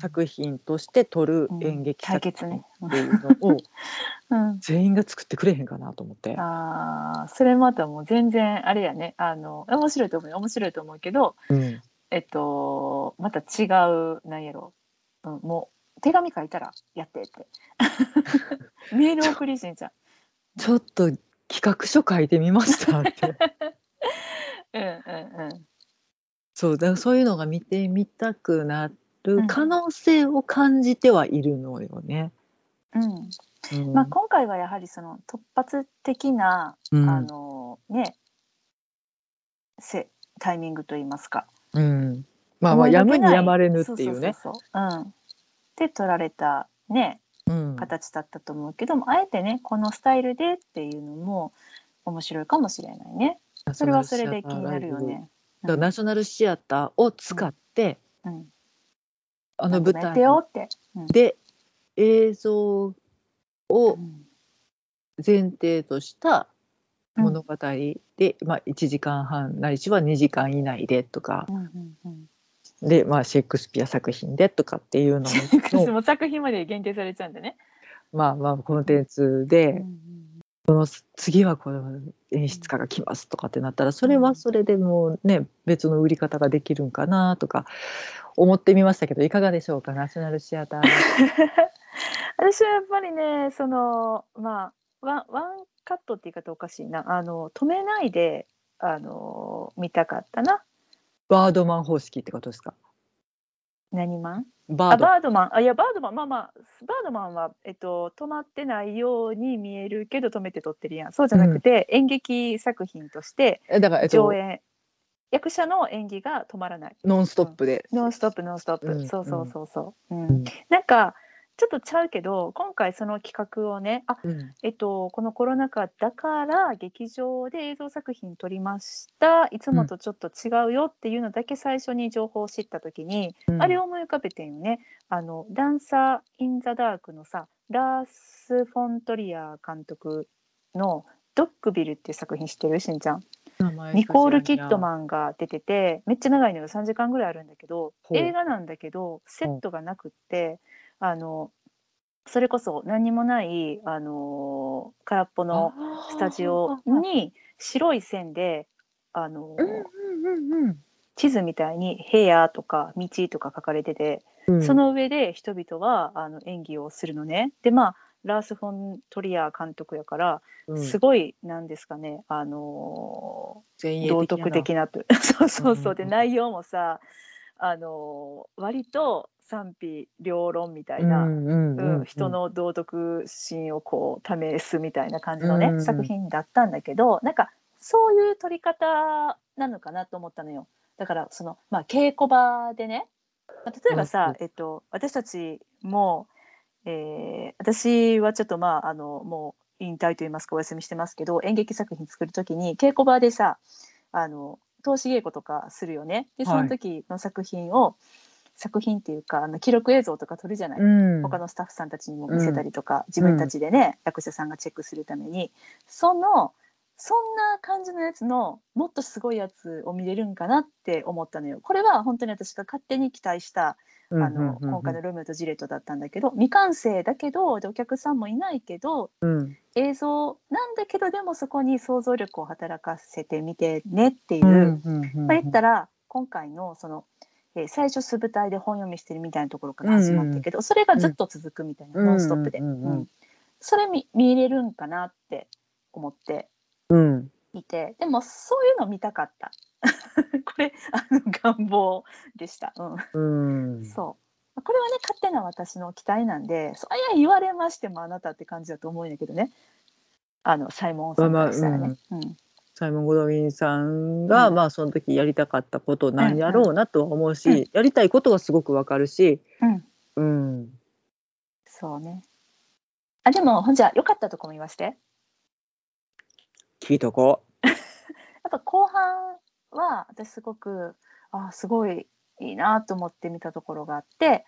作品として撮る演劇対作。品っていうのを うん。全員が作ってくれへんかなと思って。ああ、それまたもう全然あれやね。あの面白いと思うよ面白いと思うけど、うんえっとまた違うなんやろ。うん、もう手紙書いたらやってって。メール送りしんちゃん。ちょっと企画書書いてみましたって うんうんうん。そうだそういうのが見てみたくなうんる可能性を感じてはいるのよね。うん。うん。まあ、今回はやはりその突発的な、うん。あのねせタイミングといいますか。うん。まあまあやむにやまれぬっていうね。そうそうそうそう。うん、で取られたねうん。形だったと思うけども、あえてねこのスタイルでっていうのも面白いかもしれないね。それはそれで気になるよね。ナショナルシアターを使って、うん、あの舞台で映像うをん。前提としたうん。物語で、まあ、1時間半ないしは2時間以内でとか。で、まあ、シェイクスピア作品でとかっていうのそのの作品まで限定されちゃうんでね。まあまあコンテンツうんでうん。次はこの演出家が来ますとかってなったらそれはそれでもうね別の売り方ができるんかなとか思ってみましたけどいかがでしょうか？ナショナルシアター。私はやっぱりねそのまあワンワンカットって言い方おかしいな。あの止めないであの見たかったな。バードマン方式ってことですか？何マン？バード。あバードマン。あいやバードマン。まあまあバードマンは、えっと、止まってないように見えるけど止めて撮ってるやん。そうじゃなくて、演劇作品としてえだから、えっと、上演、役者の演技が止まらない。ノンストップで。ノンストップノンストップ、うん。そうそうそうそう、うん。うん。なんかちょっとちゃうけど今回その企画をねあうん。えっと、このコロナ禍だから劇場で映像作品撮りました。いつもとちょっと違うよっていうのだけ最初に情報を知った時に、うん。あれを思い浮かべてんよね。あの「ダンサー・イン・ザ・ダーク」のさラース・フォントリアー監督の「ドッグビル」っていう作品知ってる？しんちゃんニコール・キッドマンが出ててめっちゃ長いのよ。3時間ぐらいあるんだけど映画なんだけどセットがなくってあのそれこそ何にもないあの空っぽのスタジオに白い線であのうんうんうん。地図みたいに「部屋」とか「道」とか書かれててうん。その上で人々はあの演技をするのね。でまあラース・フォントリアー監督やからうん。すごいなんですかねあの前衛道徳的な。と そうそうそう。でうん内容もさあの割と賛否両論みたいな、うんうんうんうん。人の道徳心をこう試すみたいな感じのね、うん作品だったんだけどなんかそういう撮り方なのかなと思ったのよ。だからその、まあ、稽古場でね、まあ例えばさ、えっと、私たちも、えー私はちょっとまああのもう引退といいますかお休みしてますけど演劇作品作る時に稽古場でさあの投資稽古とかするよね。でそはい。の時の作品を、作品っていうかあの記録映像とか撮るじゃない、うん。他のスタッフさんたちにも見せたりとか、自分たちでね、役者さんがチェックするために。そのそんな感じのやつのもっとすごいやつを見れるんかなって思ったのよ。これは本当に私が勝手に期待したあの、うんうんうんうん。今回の「ロミオとジュレット」だったんだけど未完成だけどでお客さんもいないけどうん。映像なんだけどでもそこに想像力を働かせてみてねっていう、うんうんうんまあ、言ったら今回のその、えー最初素舞台で本読みしてるみたいなところから始まったけど、それがずっと続くみたいな、うん。ノンストップで、うんうんうん。うん。それ見見れるんかなって思ってうん。いて。でもそういうの見たかった これあの願望でした、うん。うん。そう。これはね勝手な私の期待なんでそりゃ言われましてもあなたって感じだと思うんだけどね。あのサイモンさんからしたらね、うん。サイモン・ゴドウィンさんが、うん。まあその時やりたかったことなんやろうなとは思うし、やりたいことはすごくわかるし、うん。うん、そうね。あでもほんじゃ良かったとこも言わして。聞いとこ やっぱ後半は私すごくあすごいいいなと思って見たところがあって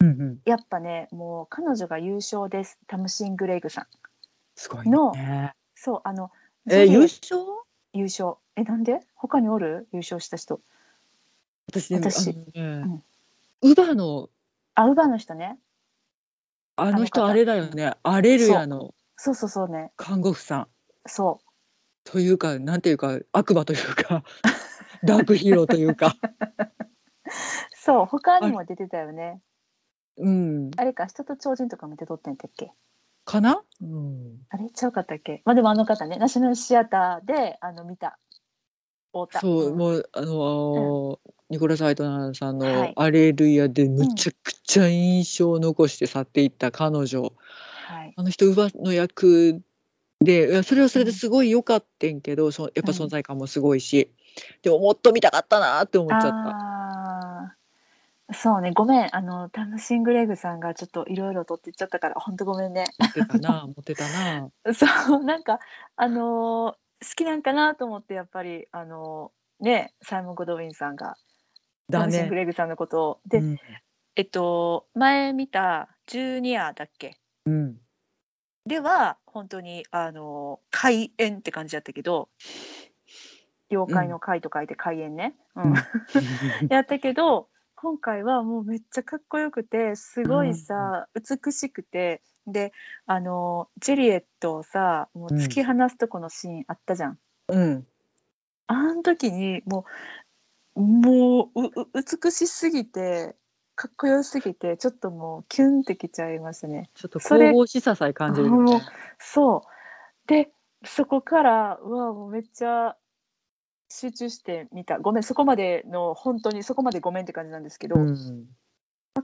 う。うんうん、やっぱねもう彼女が優勝です。タムシン・グレイグさん。すごいのね。そうあのえ優勝？優勝。えなんで？他におる？優勝した人。私でも私。あのね、ウバのあウバの人ね。あの人あれだよね。アレルヤのそう。そうそうね。看護婦さん。そというかなんていうか悪魔というかダークヒーローというか、う そう他にも出てたよね。うん、あれか人と超人とかも出とってんだっけ？かな？うん。あれ？ちゃうかったっけ？まあでもあの方ねナショナルシアターであの見た。太田そう、ん。もうあのーニコラス・アイトナーさんはい。の「アレルヤ」でむちゃくちゃ印象を残して去っていった彼女、はい。あの人乳母の役でいやそれはそれですごい良かったんけど、そやっぱ存在感もすごいし、でももっと見たかったなって思っちゃった。そうねごめん。あのタムシン・グレイグさんがちょっといろいろ取っていっちゃったから本当ごめんね。持ってたな持ってたな。そうなんかあのー好きなんかなと思ってやっぱりあのーねサイモン・ゴドウィンさんがタだムシン・グね。レイグさんのことを。で、うん。えっと前見た「ジュニア」だっけ？うん。では本当にあの開演って感じだったけど妖怪の怪と書いて開演ね、うん。うん。やったけど今回はもうめっちゃかっこよくてすごいさ、美しくて。であのジェリエットをさもう突き放すとこのシーンあったじゃん。うん。あの時にもうもううう美しすぎてかっこよすぎてちょっともうキュンってきちゃいましたね。ちょっとそれ神々しささえ感じるね。そう。でそこからうわもうめっちゃ集中して見た。ごめんそこまでの本当にそこまでごめんって感じなんですけど、うん。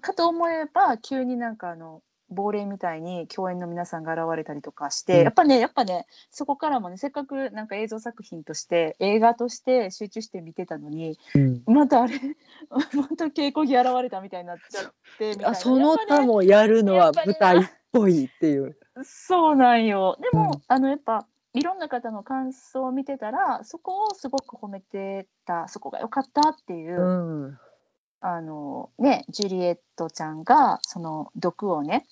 かと思えば急になんかあの亡霊みたいに共演の皆さんが現れたりとかして、うん。やっぱねやっぱねそこからもねせっかくなんか映像作品として映画として集中して見てたのにうん。またあれ また稽古着現れたみたいになっちゃってみたいな。あその他もやるのは舞台っぽいっていう。そうなんよ。でも、うん。あのやっぱいろんな方の感想を見てたらそこをすごく褒めてたそこが良かったっていう、うん。あのねジュリエットちゃんがその毒をね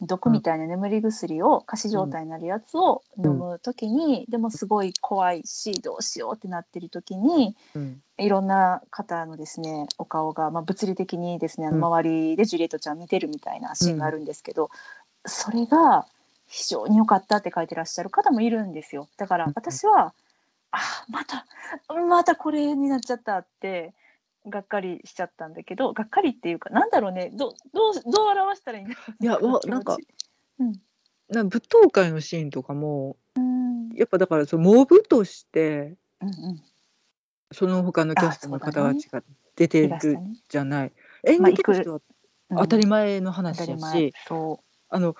毒みたいな眠り薬を仮死状態になるやつを飲む時に、でもすごい怖いしどうしようってなってる時にうん。いろんな方のですねお顔が、まあ、物理的にですねうん。周りでジュリエットちゃん見てるみたいなシーンがあるんですけど、それが非常に良かったって書いてらっしゃる方もいるんですよ。だからうん。私は、あまたまたこれになっちゃったってがっかりしちゃったんだけどがっかりっていうかなんだろうねどどうどう表したらいいんだろういやなんかうん。な舞踏会のシーンとかもうん。やっぱだからそのモブとしてうんうん。その他のキャストの方たちが出てるじゃない、演まあ劇としてはうん。当たり前の話だし、当たり前そあの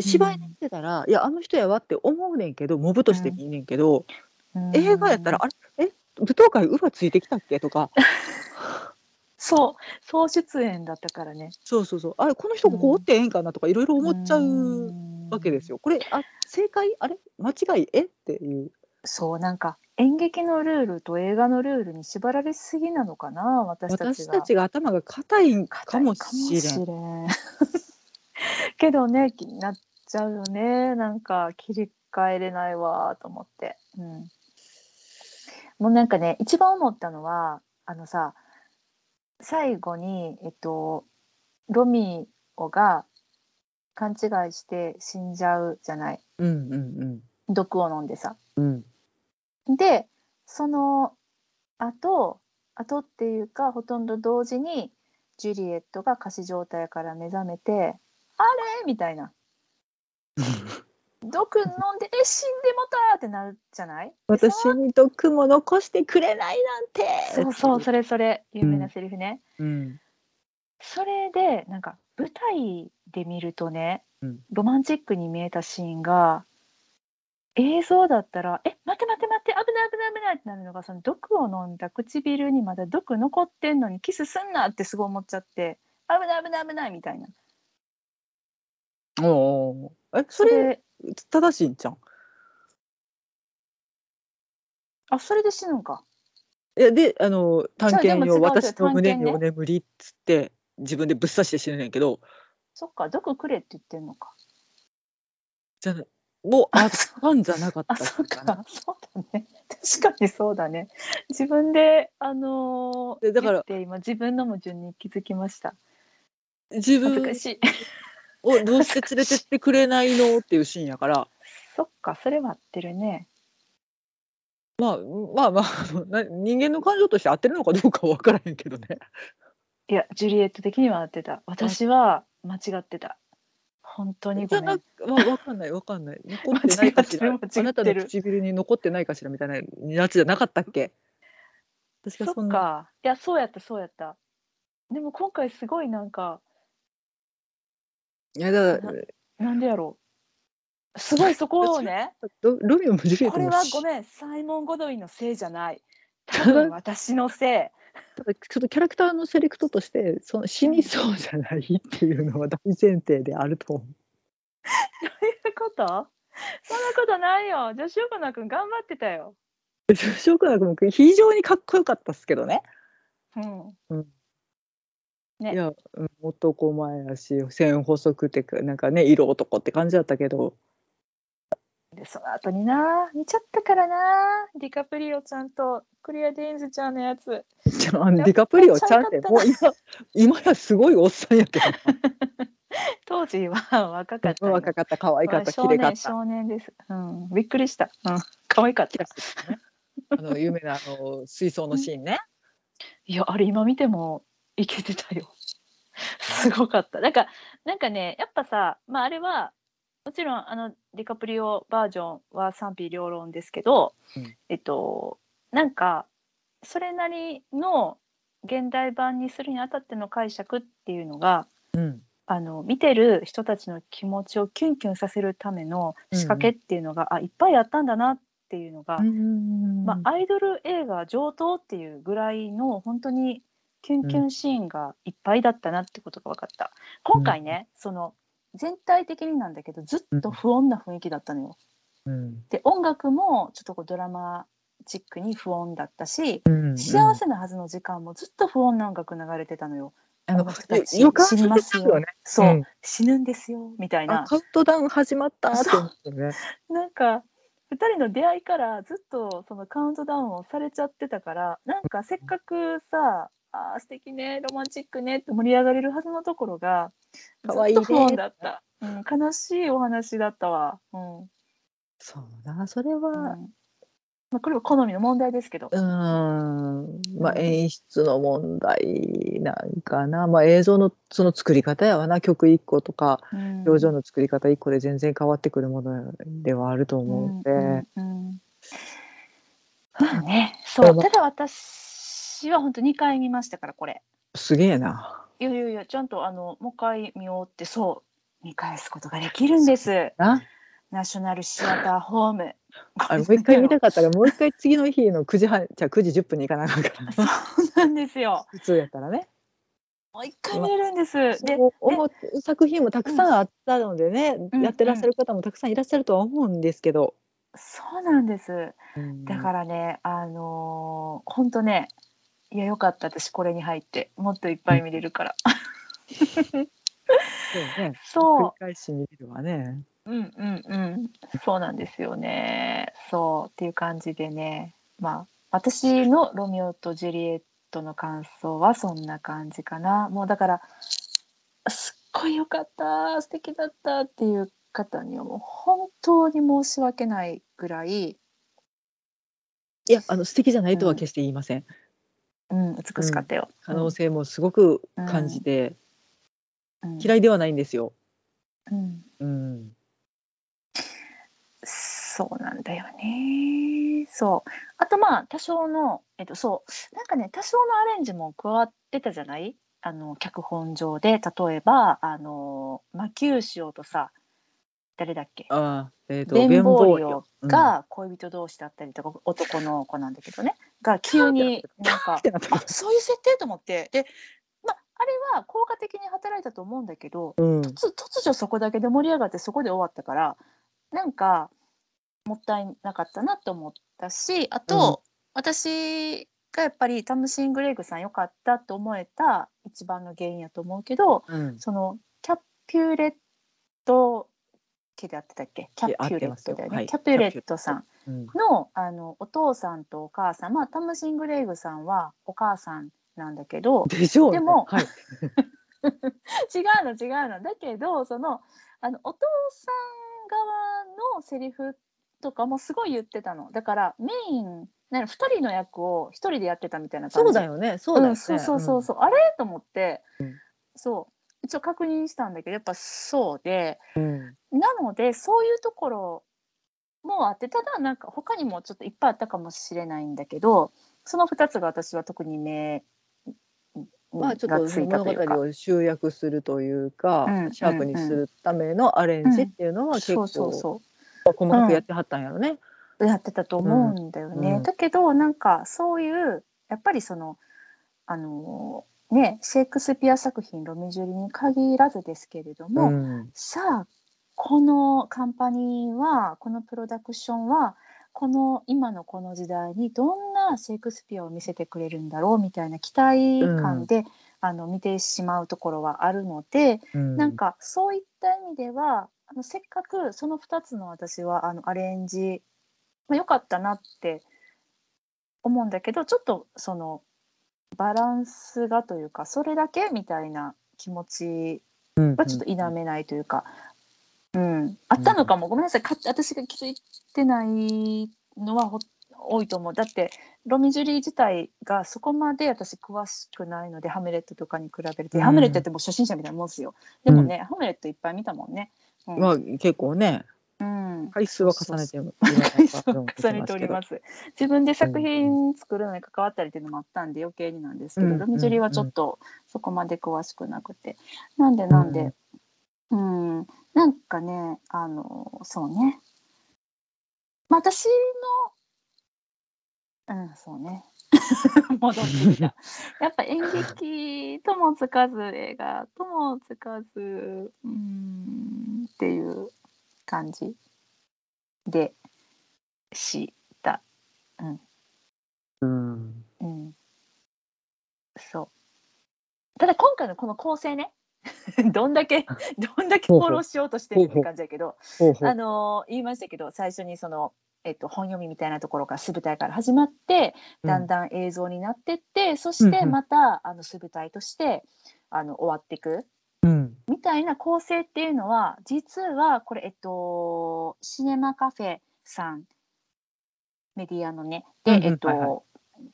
芝居で見てたら、いやあの人やわって思うねんけどモブとして見んねんけど、う、うん。映画やったらあれ？え？舞踏会ウバついてきたっけ？とか。そう。総出演だったからね。そうそうそう。あれこの人ここおってええんかなとかいろいろ思っちゃうわけですよ。よ。これあ正解？あれ？間違い？え？っていう。そうなんか演劇のルールと映画のルールに縛られすぎなのかな私たちが私たちが頭が硬いかもしれん。けどね気になっちゃうよね。なんか切り替えれないわと思って、うん、もうなんかね一番思ったのはあのさ最後にえっとロミオが勘違いして死んじゃうじゃない。うんうん毒を飲んでさ。うん。うん。でその後後っていうかほとんど同時にジュリエットが仮死状態から目覚めて「あれ?」みたいな「毒飲んでえ死んでもた!」ってなるじゃない？私に毒も残してくれないなんて。そうそうそれそれ。有名なセリフね、うん。それでなんか舞台で見るとね、うん。ロマンチックに見えたシーンが映像だったら「え待って待って待って危ない危ない危ない」ってなるのがその毒を飲んだ唇にまだ毒残ってんのにキスすんなってすごい思っちゃって「危ない危ない危ない」みたいなおおー。えそれ正しいんじゃん。あそれで死ぬんか。いやであの探検をじゃあでも違う私の胸にお眠りっつって自分でぶっ刺して死ぬねんけど。そっか毒くれって言ってんのか。じゃあもうあったんじゃなかったあそっか。そうだね。確かにそうだね。自分であのーでだから今自分の矛盾に気づきました。自恥ず分かしいをどうして連れてってくれないのっていうシーンやから。そっかそれは合ってるねまあまあまあ人間の感情として合ってるのかどうかは分からへんけどね。いやジュリエット的には合ってた私は間違ってた本当にごめんか、まあ、分かんない分かんない残ってないかしらあなたの唇に残ってないかしらみたいなやつじゃなかったっけ私がそっそんなかいやそうやったそうやったでも今回すごいなんかいやだからなんでやろう。すごいそこをねロロミオもジュリエッこれはごめんサイモン・ゴドウィンのせいじゃない。多分私のせい。ただちょっとキャラクターのセレクトとしてその死にそうじゃないっていうのは大前提であると思う。どういうこと？そんなことないよ。女子横名君頑張ってたよ。ショクナ君も非常にかっこよかったっすけどね。うんね。いやうん男前やし線細くてなんかね色男って感じだったけど。でその後にな見ちゃったからな。ディカプリオちゃんとクリア・デインズちゃんのやつ。じゃあディカプリオちゃんってもう今今やすごいおっさんやけど。当時は若かったよ。若かった可愛かった少綺麗かった。年少年です、うん、びっくりした、うん、可愛かった。あの有名なあの水槽のシーンね。いやあれ今見てもいけてたよ。すごかった。なんかなんかねやっぱさまああれはもちろんあのディカプリオバージョンは賛否両論ですけど、うん。えっとなんかそれなりの現代版にするにあたっての解釈っていうのがうん。あの見てる人たちの気持ちをキュンキュンさせるための仕掛けっていうのが、あいっぱいあったんだなっていうのが、まあ、アイドル映画上等っていうぐらいの本当にキュンキュンシーンがいっぱいだったなってことが分かった。今回ね、その全体的になんだけどずっと不穏な雰囲気だったのよ。うん。で音楽もちょっとこうドラマチックに不穏だったしうん幸せなはずの時間もずっと不穏な音楽流れてたのよ。あの死にますよ。よね。そう、うん。死ぬんですよみたいな。あカウントダウン始まったって思ってね。なんか2人の出会いからずっとそのカウントダウンをされちゃってたからなんかせっかくさあー素敵ねロマンチックねって盛り上がれるはずのところがずかわいいねだった、うん、悲しいお話だったわ、うん。そうだそれうん。は、まあ、これは好みの問題ですけど、うーん。まあうん。演出の問題なんかな、まあ、映像のその作り方やわな。曲一個とかうん。表情の作り方一個で全然変わってくるものではあると思うんで、うんうんうん。まあねそう。まあただ私は本当2回見ましたからこれ。すげえな。いやいやいやちゃんとあのもう一回見ようってそう見返すことができるんです。なナショナルシアターホーム。あのもう一回見たかったらもう一回次の日の9時半じゃあ9時10分に行かなあかんから。そうなんですよ。普通やったらね。もう一回見れるんです。で思う作品もたくさんあったのでね、うんやってらっしゃる方もたくさんいらっしゃるとは思うんですけど。そうなんです。うん。だからね、あのー、ほんとねいやよかった私これに入って。もっといっぱい見れるから、そうね。繰りそ返し見るわね。ううんうんうん。そうなんですよね。そうっていう感じでね。まあ私の「ロミオとジュリエット」の感想はそんな感じかな。もうだからすっごいよかった素敵だったっていう方にはもう本当に申し訳ないぐらい、いやあの素敵じゃないとは決して言いません。うん、美しかったよ。可能性もすごく感じて、うん。嫌いではないんですよ。うん。うん。そうなんだよね。そう。あとまあ多少の、えっとそう、なんかね、多少のアレンジも加わってたじゃない？あの、脚本上で、例えば、あの、魔球賞とさ、誰だっけ？ああ、えっ、ーリベンオが恋人同士だったりとか、男の子なんだけどね、が急になんかあそういう設定と思って、で、まあ、あれは効果的に働いたと思うんだけど、うん、突突如そこだけで盛り上がってそこで終わったからなんかもったいなかったなと思ったしあと、私がやっぱりタムシン・グレイグさん良かったと思えた一番の原因やと思うけどうん、そのキャピュレット家であってたっけ？キャピュレットだよね、はい。キャピュレットさんうん、のあのお父さんとお母さん。まあタムシン・グレイグさんはお母さんなんだけどでしょう、ね。でもはい、違うの違うの。だけどそのあのお父さん側のセリフとかもすごい言ってたの。だからメインなんか2人の役を1人でやってたみたいな感じ。そうだよね、そうだよね。んそうそうそうそう、あれ？と思って、うん。そう一応確認したんだけどやっぱそうでうん。なのでそういうところもあってただなんか他にもちょっといっぱいあったかもしれないんだけどその2つが私は特に目まあちょっと物語を集約するというか、うんシャープにするためのアレンジっていうのは結構そうそうそう細かくやってはったんやろね。やってたと思うんだよね。だけどなんかそういうやっぱりそのあのねシェイクスピア作品「ロミジュリ」に限らずですけれども、うん。さあこのカンパニーはこのプロダクションはこの今のこの時代にどんなシェイクスピアを見せてくれるんだろうみたいな期待感で、あの見てしまうところはあるので、うん。なんかそういった意味ではあのせっかくその2つの私はあのアレンジ、まあ、良かったなって思うんだけどちょっとそのバランスがというかそれだけみたいな気持ちうん。はちょっと否めないというか、うん。あったのかも、ごめんなさい。か私が気づいてないのはほ多いと思う。だってロミジュリー自体がそこまで私詳しくないのでハムレットとかに比べて、うん。ハムレットってもう初心者みたいなもんですよ。でもね、ハムレットいっぱい見たもんね、うん。まあ結構ねうん、回数は重ねてる回数を重ねております自分で作品作るのに関わったりっていうのもあったんで余計になんですけど、うんロミジュリーはちょっとそこまで詳しくなくて。なんでなんで、うん、なんかね、あの、そうね。まあ、私の、うん、そうね。戻ってきた。やっぱ演劇ともつかず、映画ともつかず、うん、っていう感じでした。うん。うん。そう。ただ今中のこの構成ね。どんだけどんだけフォローしようとしてるって感じだけどあの言いましたけど最初にその、えっと、本読みみたいなところから素舞台から始まってだんだん映像になってって、そしうんうん。てまたあの素舞台としてあの終わっていくうん。みたいな構成っていうのは実はこれえっとシネマカフェさんメディアのね。で、うんうんえっと、はいは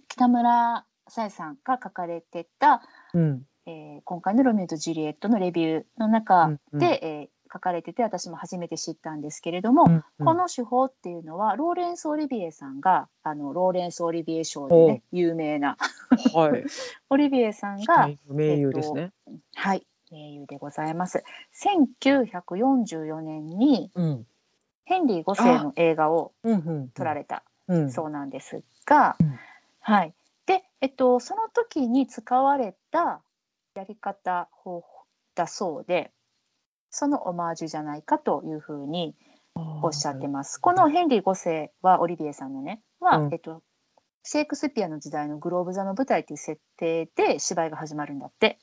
北村さえさんが書かれてた、うん。えー今回の「ロミオとジュリエット」のレビューの中うんうん。で、えー書かれてて私も初めて知ったんですけれども、うんこの手法っていうのはローレンス・オリビエさんがあのローレンス・オリビエ賞でおね有名な。はい。オリビエさんが、名優ですね。はい名優でございます。1944年にうん。ヘンリー5世の映画を撮られた。うん。そうなんですが、うん。はい。で、えっと、その時に使われたやり方方法だそうでそのオマージュじゃないかというふうにおっしゃってます。このヘンリー5世はオリビエさんのねは、うん。えっと、シェイクスピアの時代のグローブ座の舞台っていう設定で芝居が始まるんだって。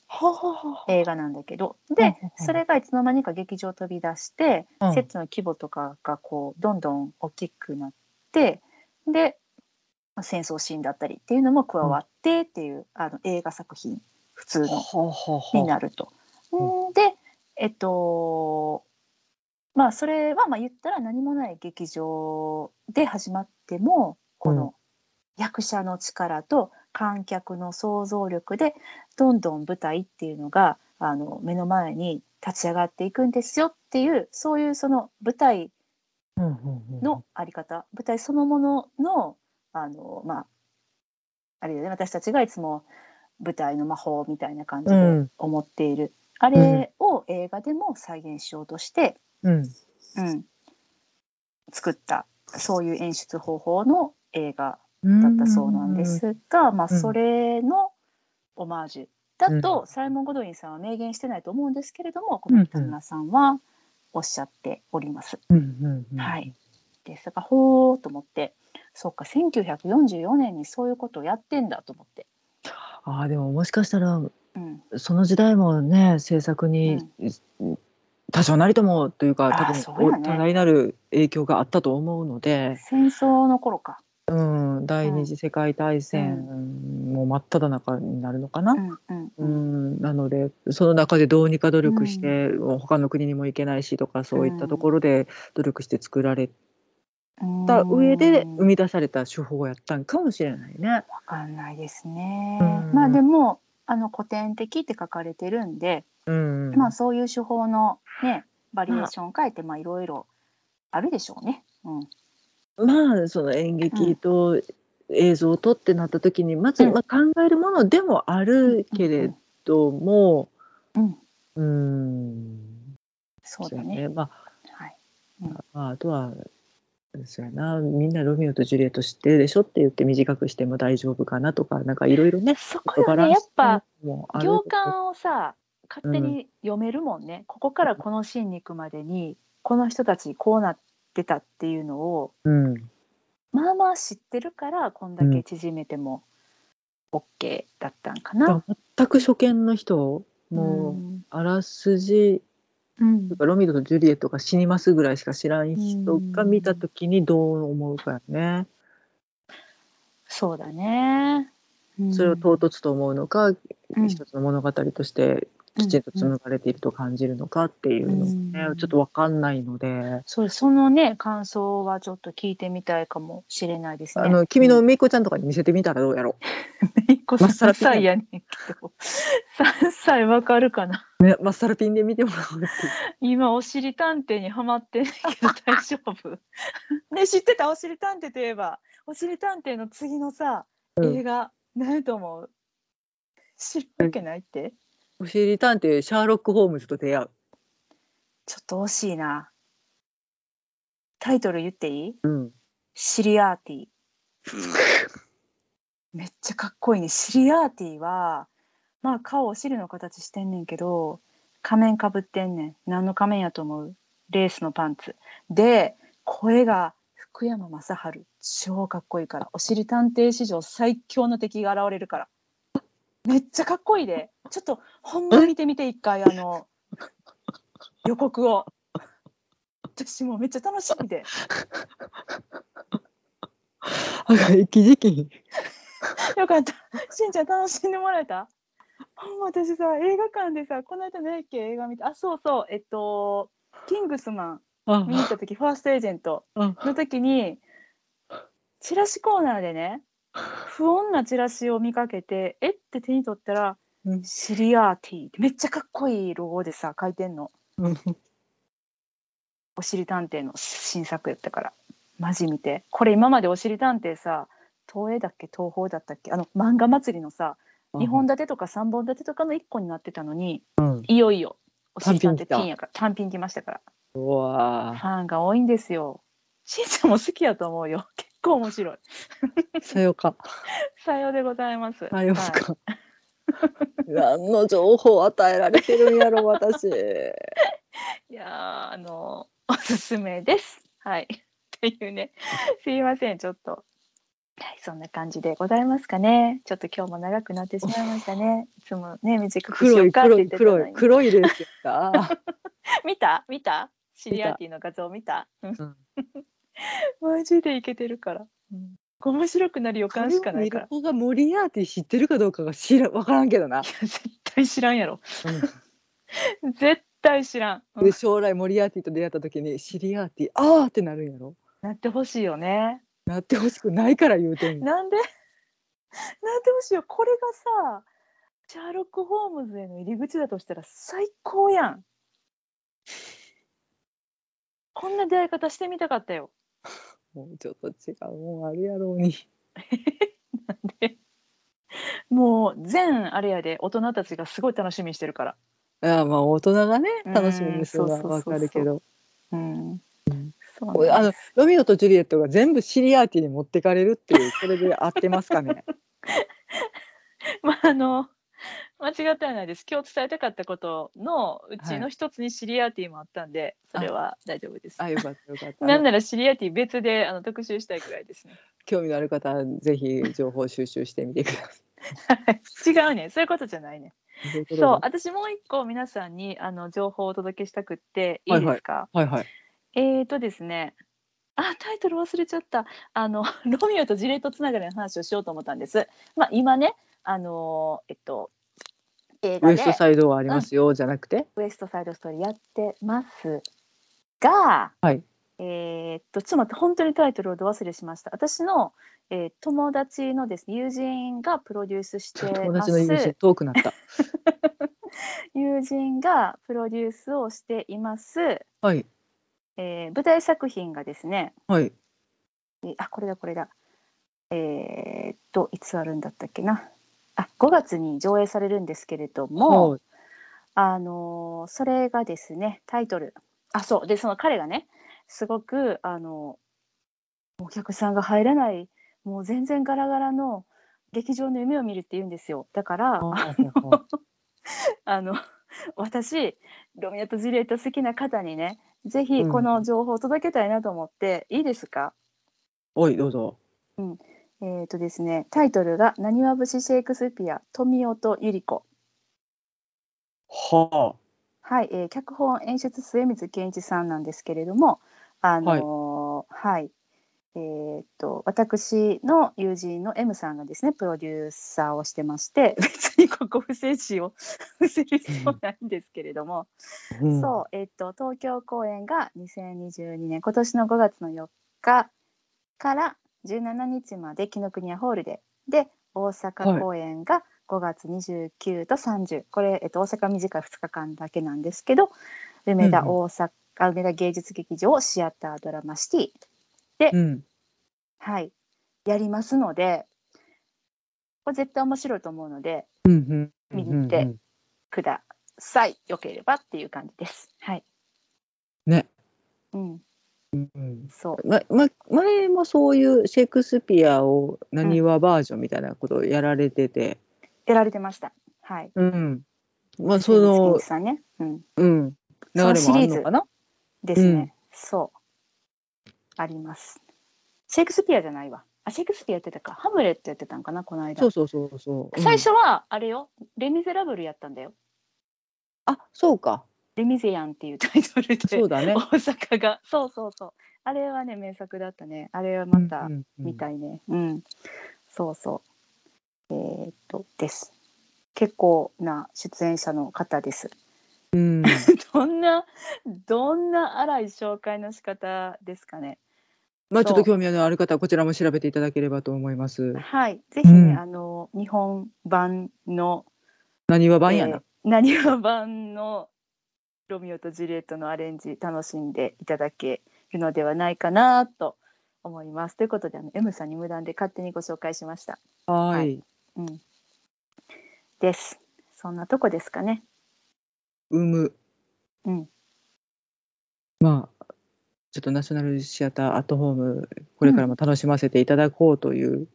映画なんだけど。でうんうんうん。それがいつの間にか劇場飛び出して、うん。セットの規模とかがこうどんどん大きくなってでまあ戦争シーンだったりっていうのも加わってっていう、あの映画作品普通のになると。ん。でえっとまあそれはまあ言ったら何もない劇場で始まってもこうん。の役者の力と観客の想像力でどんどん舞台っていうのがあの目の前に立ち上がっていくんですよっていうそういうその舞台うんうんうんのあり方舞台そのもののあのまああれだよね。私たちがいつも舞台の魔法みたいな感じでうん。思っている、あれを映画でも再現しようとして、うん。うん、作ったそういう演出方法の映画うんだったそうなんですが、まあ、うん。それのオマージュだと、うサイモン・ゴドウィンさんは明言してないと思うんですけれどもこの北村さんはおっしゃっております。うんうんうん。はい、ですがほーと思ってそっか1944年にそういうことをやってんだと思って。ああでももしかしたらうん。その時代もね制作に多少なりともというか多そうやね。分多大なる影響があったと思うので、戦争の頃か、うん、第二次世界大戦も真っ只中になるのかな？うんうんう、ん、なのでその中でどうにか努力して、他の国にも行けないしとかそういったところで努力して作られた上でうん生み出された手法やったんかもしれないね。わかんないですね。うんまあでもあの古典的って書かれてるんで、うん、まあそういう手法のねバリエーション変えてまあいろいろあるでしょうね。うん。まあその演劇と映像とってなった時にまず、うん。まあ、考えるものでもあるけれども、うん。うん、そうだね。まはい。あ、まあ、あとはそうやな。みんなロミオとジュリエット知ってるでしょって言って短くしても大丈夫かなとかなんかいろいろねそこよねやっぱ行間をさ勝手に読めるもんね。ここからこのシーンに行くまでにこの人たちこうなってたっていうのをうんまあまあ知ってるからこんだけ縮めても OK だったんかな。全く初見の人もううんあらすじうんロミオとジュリエットが死にますぐらいしか知らん人が見た時にどう思うかやね。そうだね。うんそれを唐突と思うのか、うん一つの物語としてきちんと紡がれていると感じるのかっていうのもね、うんちょっと分かんないので、そうそのね感想はちょっと聞いてみたいかもしれないですね。あの君のめいっ子ちゃんとかに見せてみたらどうやろめい っ子まっさら3歳やねんけど。3歳わかるかな？う。ね、まっさらピンで見てもらおう。今おしり探偵にハマってんねんけど大丈夫？ね知ってた？おしり探偵といえば。おしり探偵の次のさうん。映画何と思う？知るわけないっておしり探偵シャーロック・ホームズと出会う。ちょっと惜しいな。タイトル言っていい？うん。シリアーティ めっちゃかっこいいね。シリアーティはまあ顔お尻の形してんねんけど仮面かぶってんねん。何の仮面やと思う？レースのパンツ。で声が福山雅治。超かっこいいから。おしり探偵史上最強の敵が現れるからめっちゃかっこいいで。ちょっとほんま見てみて一回あの 予告を。私もうめっちゃ楽しみで。あかん、一時期。よかった。しんちゃん楽しんでもらえた？ほんま私さ、映画館でさ、この間何やっけ映画見て、あ、そうそう、えっと、キングスマンあ見に行った時、ファーストエージェントうんの時に、チラシコーナーでね、不穏なチラシを見かけて、えって手に取ったら、うんシリアーティーってめっちゃかっこいいロゴでさ、書いてんの。うんおしり探偵の新作やったから。マジ見て。これ今までおしり探偵さ、東映だっけ？東宝だったっけ？あの漫画祭りのさ、2本立てとか3本立てとかの1個になってたのに、うん。いよいよ、おしり探偵単品来たティーンやから、単品来ましたから。うわファンが多いんですよ。しんちゃんも好きやと思うよ。結構面白い。ーさよか。さようでございます。さよはいか。何の情報を与えられてるんやろ、私。いやーあのおすすめです。はい。っていうね、すいません、ちょっと。はい、そんな感じでございますかね。ちょっと今日も長くなってしまいましたね。いつもね、短くしよ黒い、うかって黒い、言ってたのに黒い、黒いですよ。あ見た見たシリアーティの画像見たうんうん マジでいけてるから。うん面白くなる予感しかないから。子がモリアーティ知ってるかどうかが知ら、わからんけどな。絶対知らんやろ。絶対知らん。うんで、将来モリアーティと出会った時に、シリアーティ、あーってなるんやろ。なってほしいよね。なってほしくないから言うてんの。なんで？なんでほしいよ。これがさ、シャーロック・ホームズへの入り口だとしたら最高やん。こんな出会い方してみたかったよ。もうちょっと違うもんあるやろうに。なんでもう全あれやで大人たちがすごい楽しみにしてるから。いや、まあ大人がね、うん楽しみにするのはわそうそうそうそうかるけど。うん。そうこれあのロミオとジュリエットが全部シリアーティに持ってかれるっていう、これで合ってますかね？まああの間違ってはないです。今日伝えたかったことのうちの一つにシリアーティもあったんで、それは大丈夫です。あ、よかったよかった。なんならシリアティ別であの特集したいくらいですね。興味のある方はぜひ情報収集してみてくだ 違うね、そういうことじゃないね。さい。そう、私もう一個皆さんにあの情報をお届けしたくっていいですか？はいはい。えーとですね。あ、タイトル忘れちゃった。あの ロミオとジレットつながりの話をしようと思ったんです。まあ今ね、あのえっと映画でウエストサイドはありますよ、じゃなくて？ウエストサイドストーリーやってますが、はい。えーっと、ちょっと待って、本当にタイトルをど忘れしました。私の、えー友達のですね、友人がプロデュースして友ます。達の友人遠くなった。友人がプロデュースをしています、はいえー舞台作品がですね、はい。えーあ、これだ、これだ。えーっと、いつあるんだったっけな。あ、5月に上映されるんですけれども、はい。あのーそれがですねタイトル。あそう。でその彼がねすごくあのお客さんが入らないもう全然ガラガラの劇場の夢を見るって言うんですよ。だからああの 私ロミオとジュリエット好きな方にねぜひうん。この情報を届けたいなと思って、いいですか？おいどうぞ。えっ、とですねタイトルが「なにわ節シェイクスピア富夫と百合子」ははい、えー脚本演出末光健一さんなんですけれども、あのーはい、えーっと私の友人の M さんがですねプロデューサーをしてまして 別にここ不正詞を 伏せる必要ないんですけれども、あ。うん。そう、えーっと東京公演が2022年今年の5月の4日から17日まで紀ノ国屋ホールで。で大阪公演が5月29と30これ、えっと、大阪短い2日間だけなんですけど梅田うんうん。大阪、あ梅田芸術劇場シアタードラマシティ。うん。はい。やりますのでこれ絶対面白いと思うので。見に行ってください。よければっていう感じです。はい。ね。うんうん。そう。ま、ま、前もそういうシェイクスピアをなにわバージョンみたいなことをやられてて、やられてました。はい。うん。まあ、そ末の光、さんね。うん。うん。流れもあるのかな？ですね、うん。そう。あります。シェイクスピアじゃないわ。あシェイクスピアやってたか。ハムレットやってたんかなこの間。そうそうそうそう。うん。最初はあれよ「レ・ミゼラブル」やったんだよ。あそうか。「レ・ミゼヤン」っていうタイトルでそうだね。大。阪が。そうそうそう。あれはね名作だったね。あれはまたうんうんうん。見たいね。うん、そうそう。えーっとです。結構な出演者の方です。うん。どんなどんな荒い紹介の仕方ですかね。まあちょっと興味のある方はこちらも調べていただければと思います。はい。ぜひね、うん。あの日本版の何は版やな。えーなにわ版のロミオとジュリエットのアレンジ楽しんでいただけるのではないかなと思います。ということであの M さんに無断で勝手にご紹介しました。ははいい。うん、です。そんなとこですかね。産む。うん。まあちょっとナショナルシアターアットホームこれからも楽しませていただこうというはい。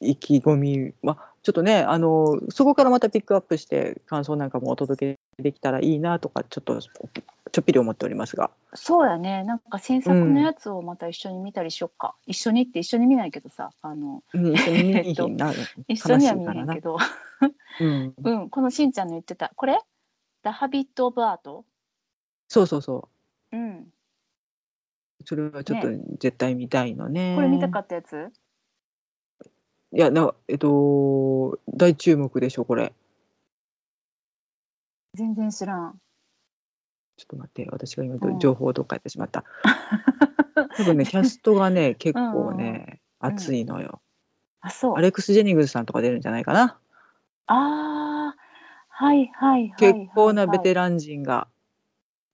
意気込み、まあちょっとねあのそこからまたピックアップして感想なんかもお届けできたらいいなとかちょっとちょっぴり思っておりますが。そうやね。なんか新作のやつをまた一緒に見たりしよっか。一緒にって一緒に見ないけどさ、あのうん、一緒に見 な一緒には見なないけど、うん、うん、このしんちゃんの言ってたこれ？The Habit of Art? そうそうそううん。それはちょっと絶対見たいのね。これ見たかったやつ？いやなえっと大注目でしょこれ。全然知らん。ちょっと待って私が今うん情報をどっかやってしまった。多分ねキャストがね結構うんねうん熱いのよ。あ、そう。アレックス・ジェニングスさんとか出るんじゃないかな。ああ、はいはいはい。結構なベテララン陣が、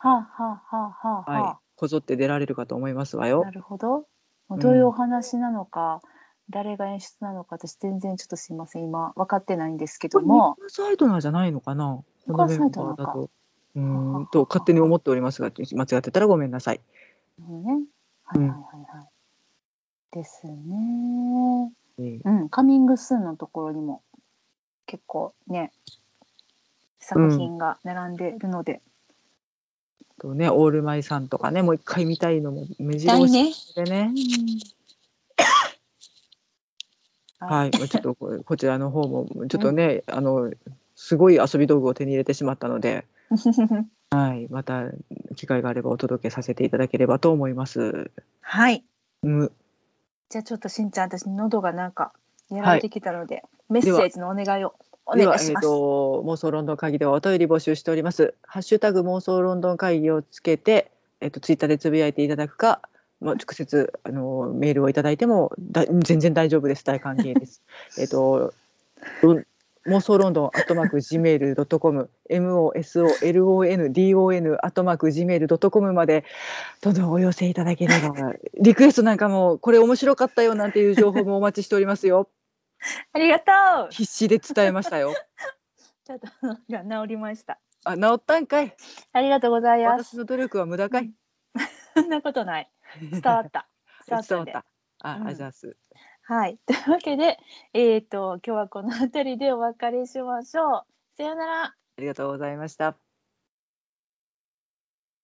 ン。はあ、はあはあはあははい、こぞって出られるかと思いますわあ。よな。るほど。どういうお話なのか、誰が演出なのか、私全然ちょっとすいません、今分かってないんですけども。サイドナーじゃないのかな？このメンサイドナーかバーだと。うんと勝手に思っておりますが間違ってたらごめんなさい。なるほどね。はいはいはいはい。ですね。えーうん、カミングスーンのところにも結構ね、作品が並んでいるので。とね、オールマイさんとかね、もう一回見たいのも目白押ね。しでね。はい、まあちょっとここちらの方もちょっとね、あのすごい遊び道具を手に入れてしまったので、はい、また機会があればお届けさせていただければと思います。はい。うん、じゃあちょっとしんちゃん、私喉がなんかやられてきたので、メッセージのお願いをお願いします。と妄想ロンドン会議ではお便り募集しております。ハッシュタグ妄想ロンドン会議をつけて、えっ、とツイッターでつぶやいていただくか。まあ、直接あのメールをいただいてもだ全然大丈夫です大歓迎です。えっと妄想ロンドンアットマーク gmail.com mosolondon アットマーク gmail.com までどんどんお寄せいただければ リクエストなんかもこれ面白かったよなんていう情報もお待ちしておりますよ ありがとう。必死で伝えましたよちょっとが治りました。あ治ったんかいありがとうございます。私の努力は無駄かいそんなことない。伝わった。伝わったんであ、うんあざーすはい。というわけで、えっ、と、今日はこの辺りでお別れしましょう。さようなら。ありがとうございました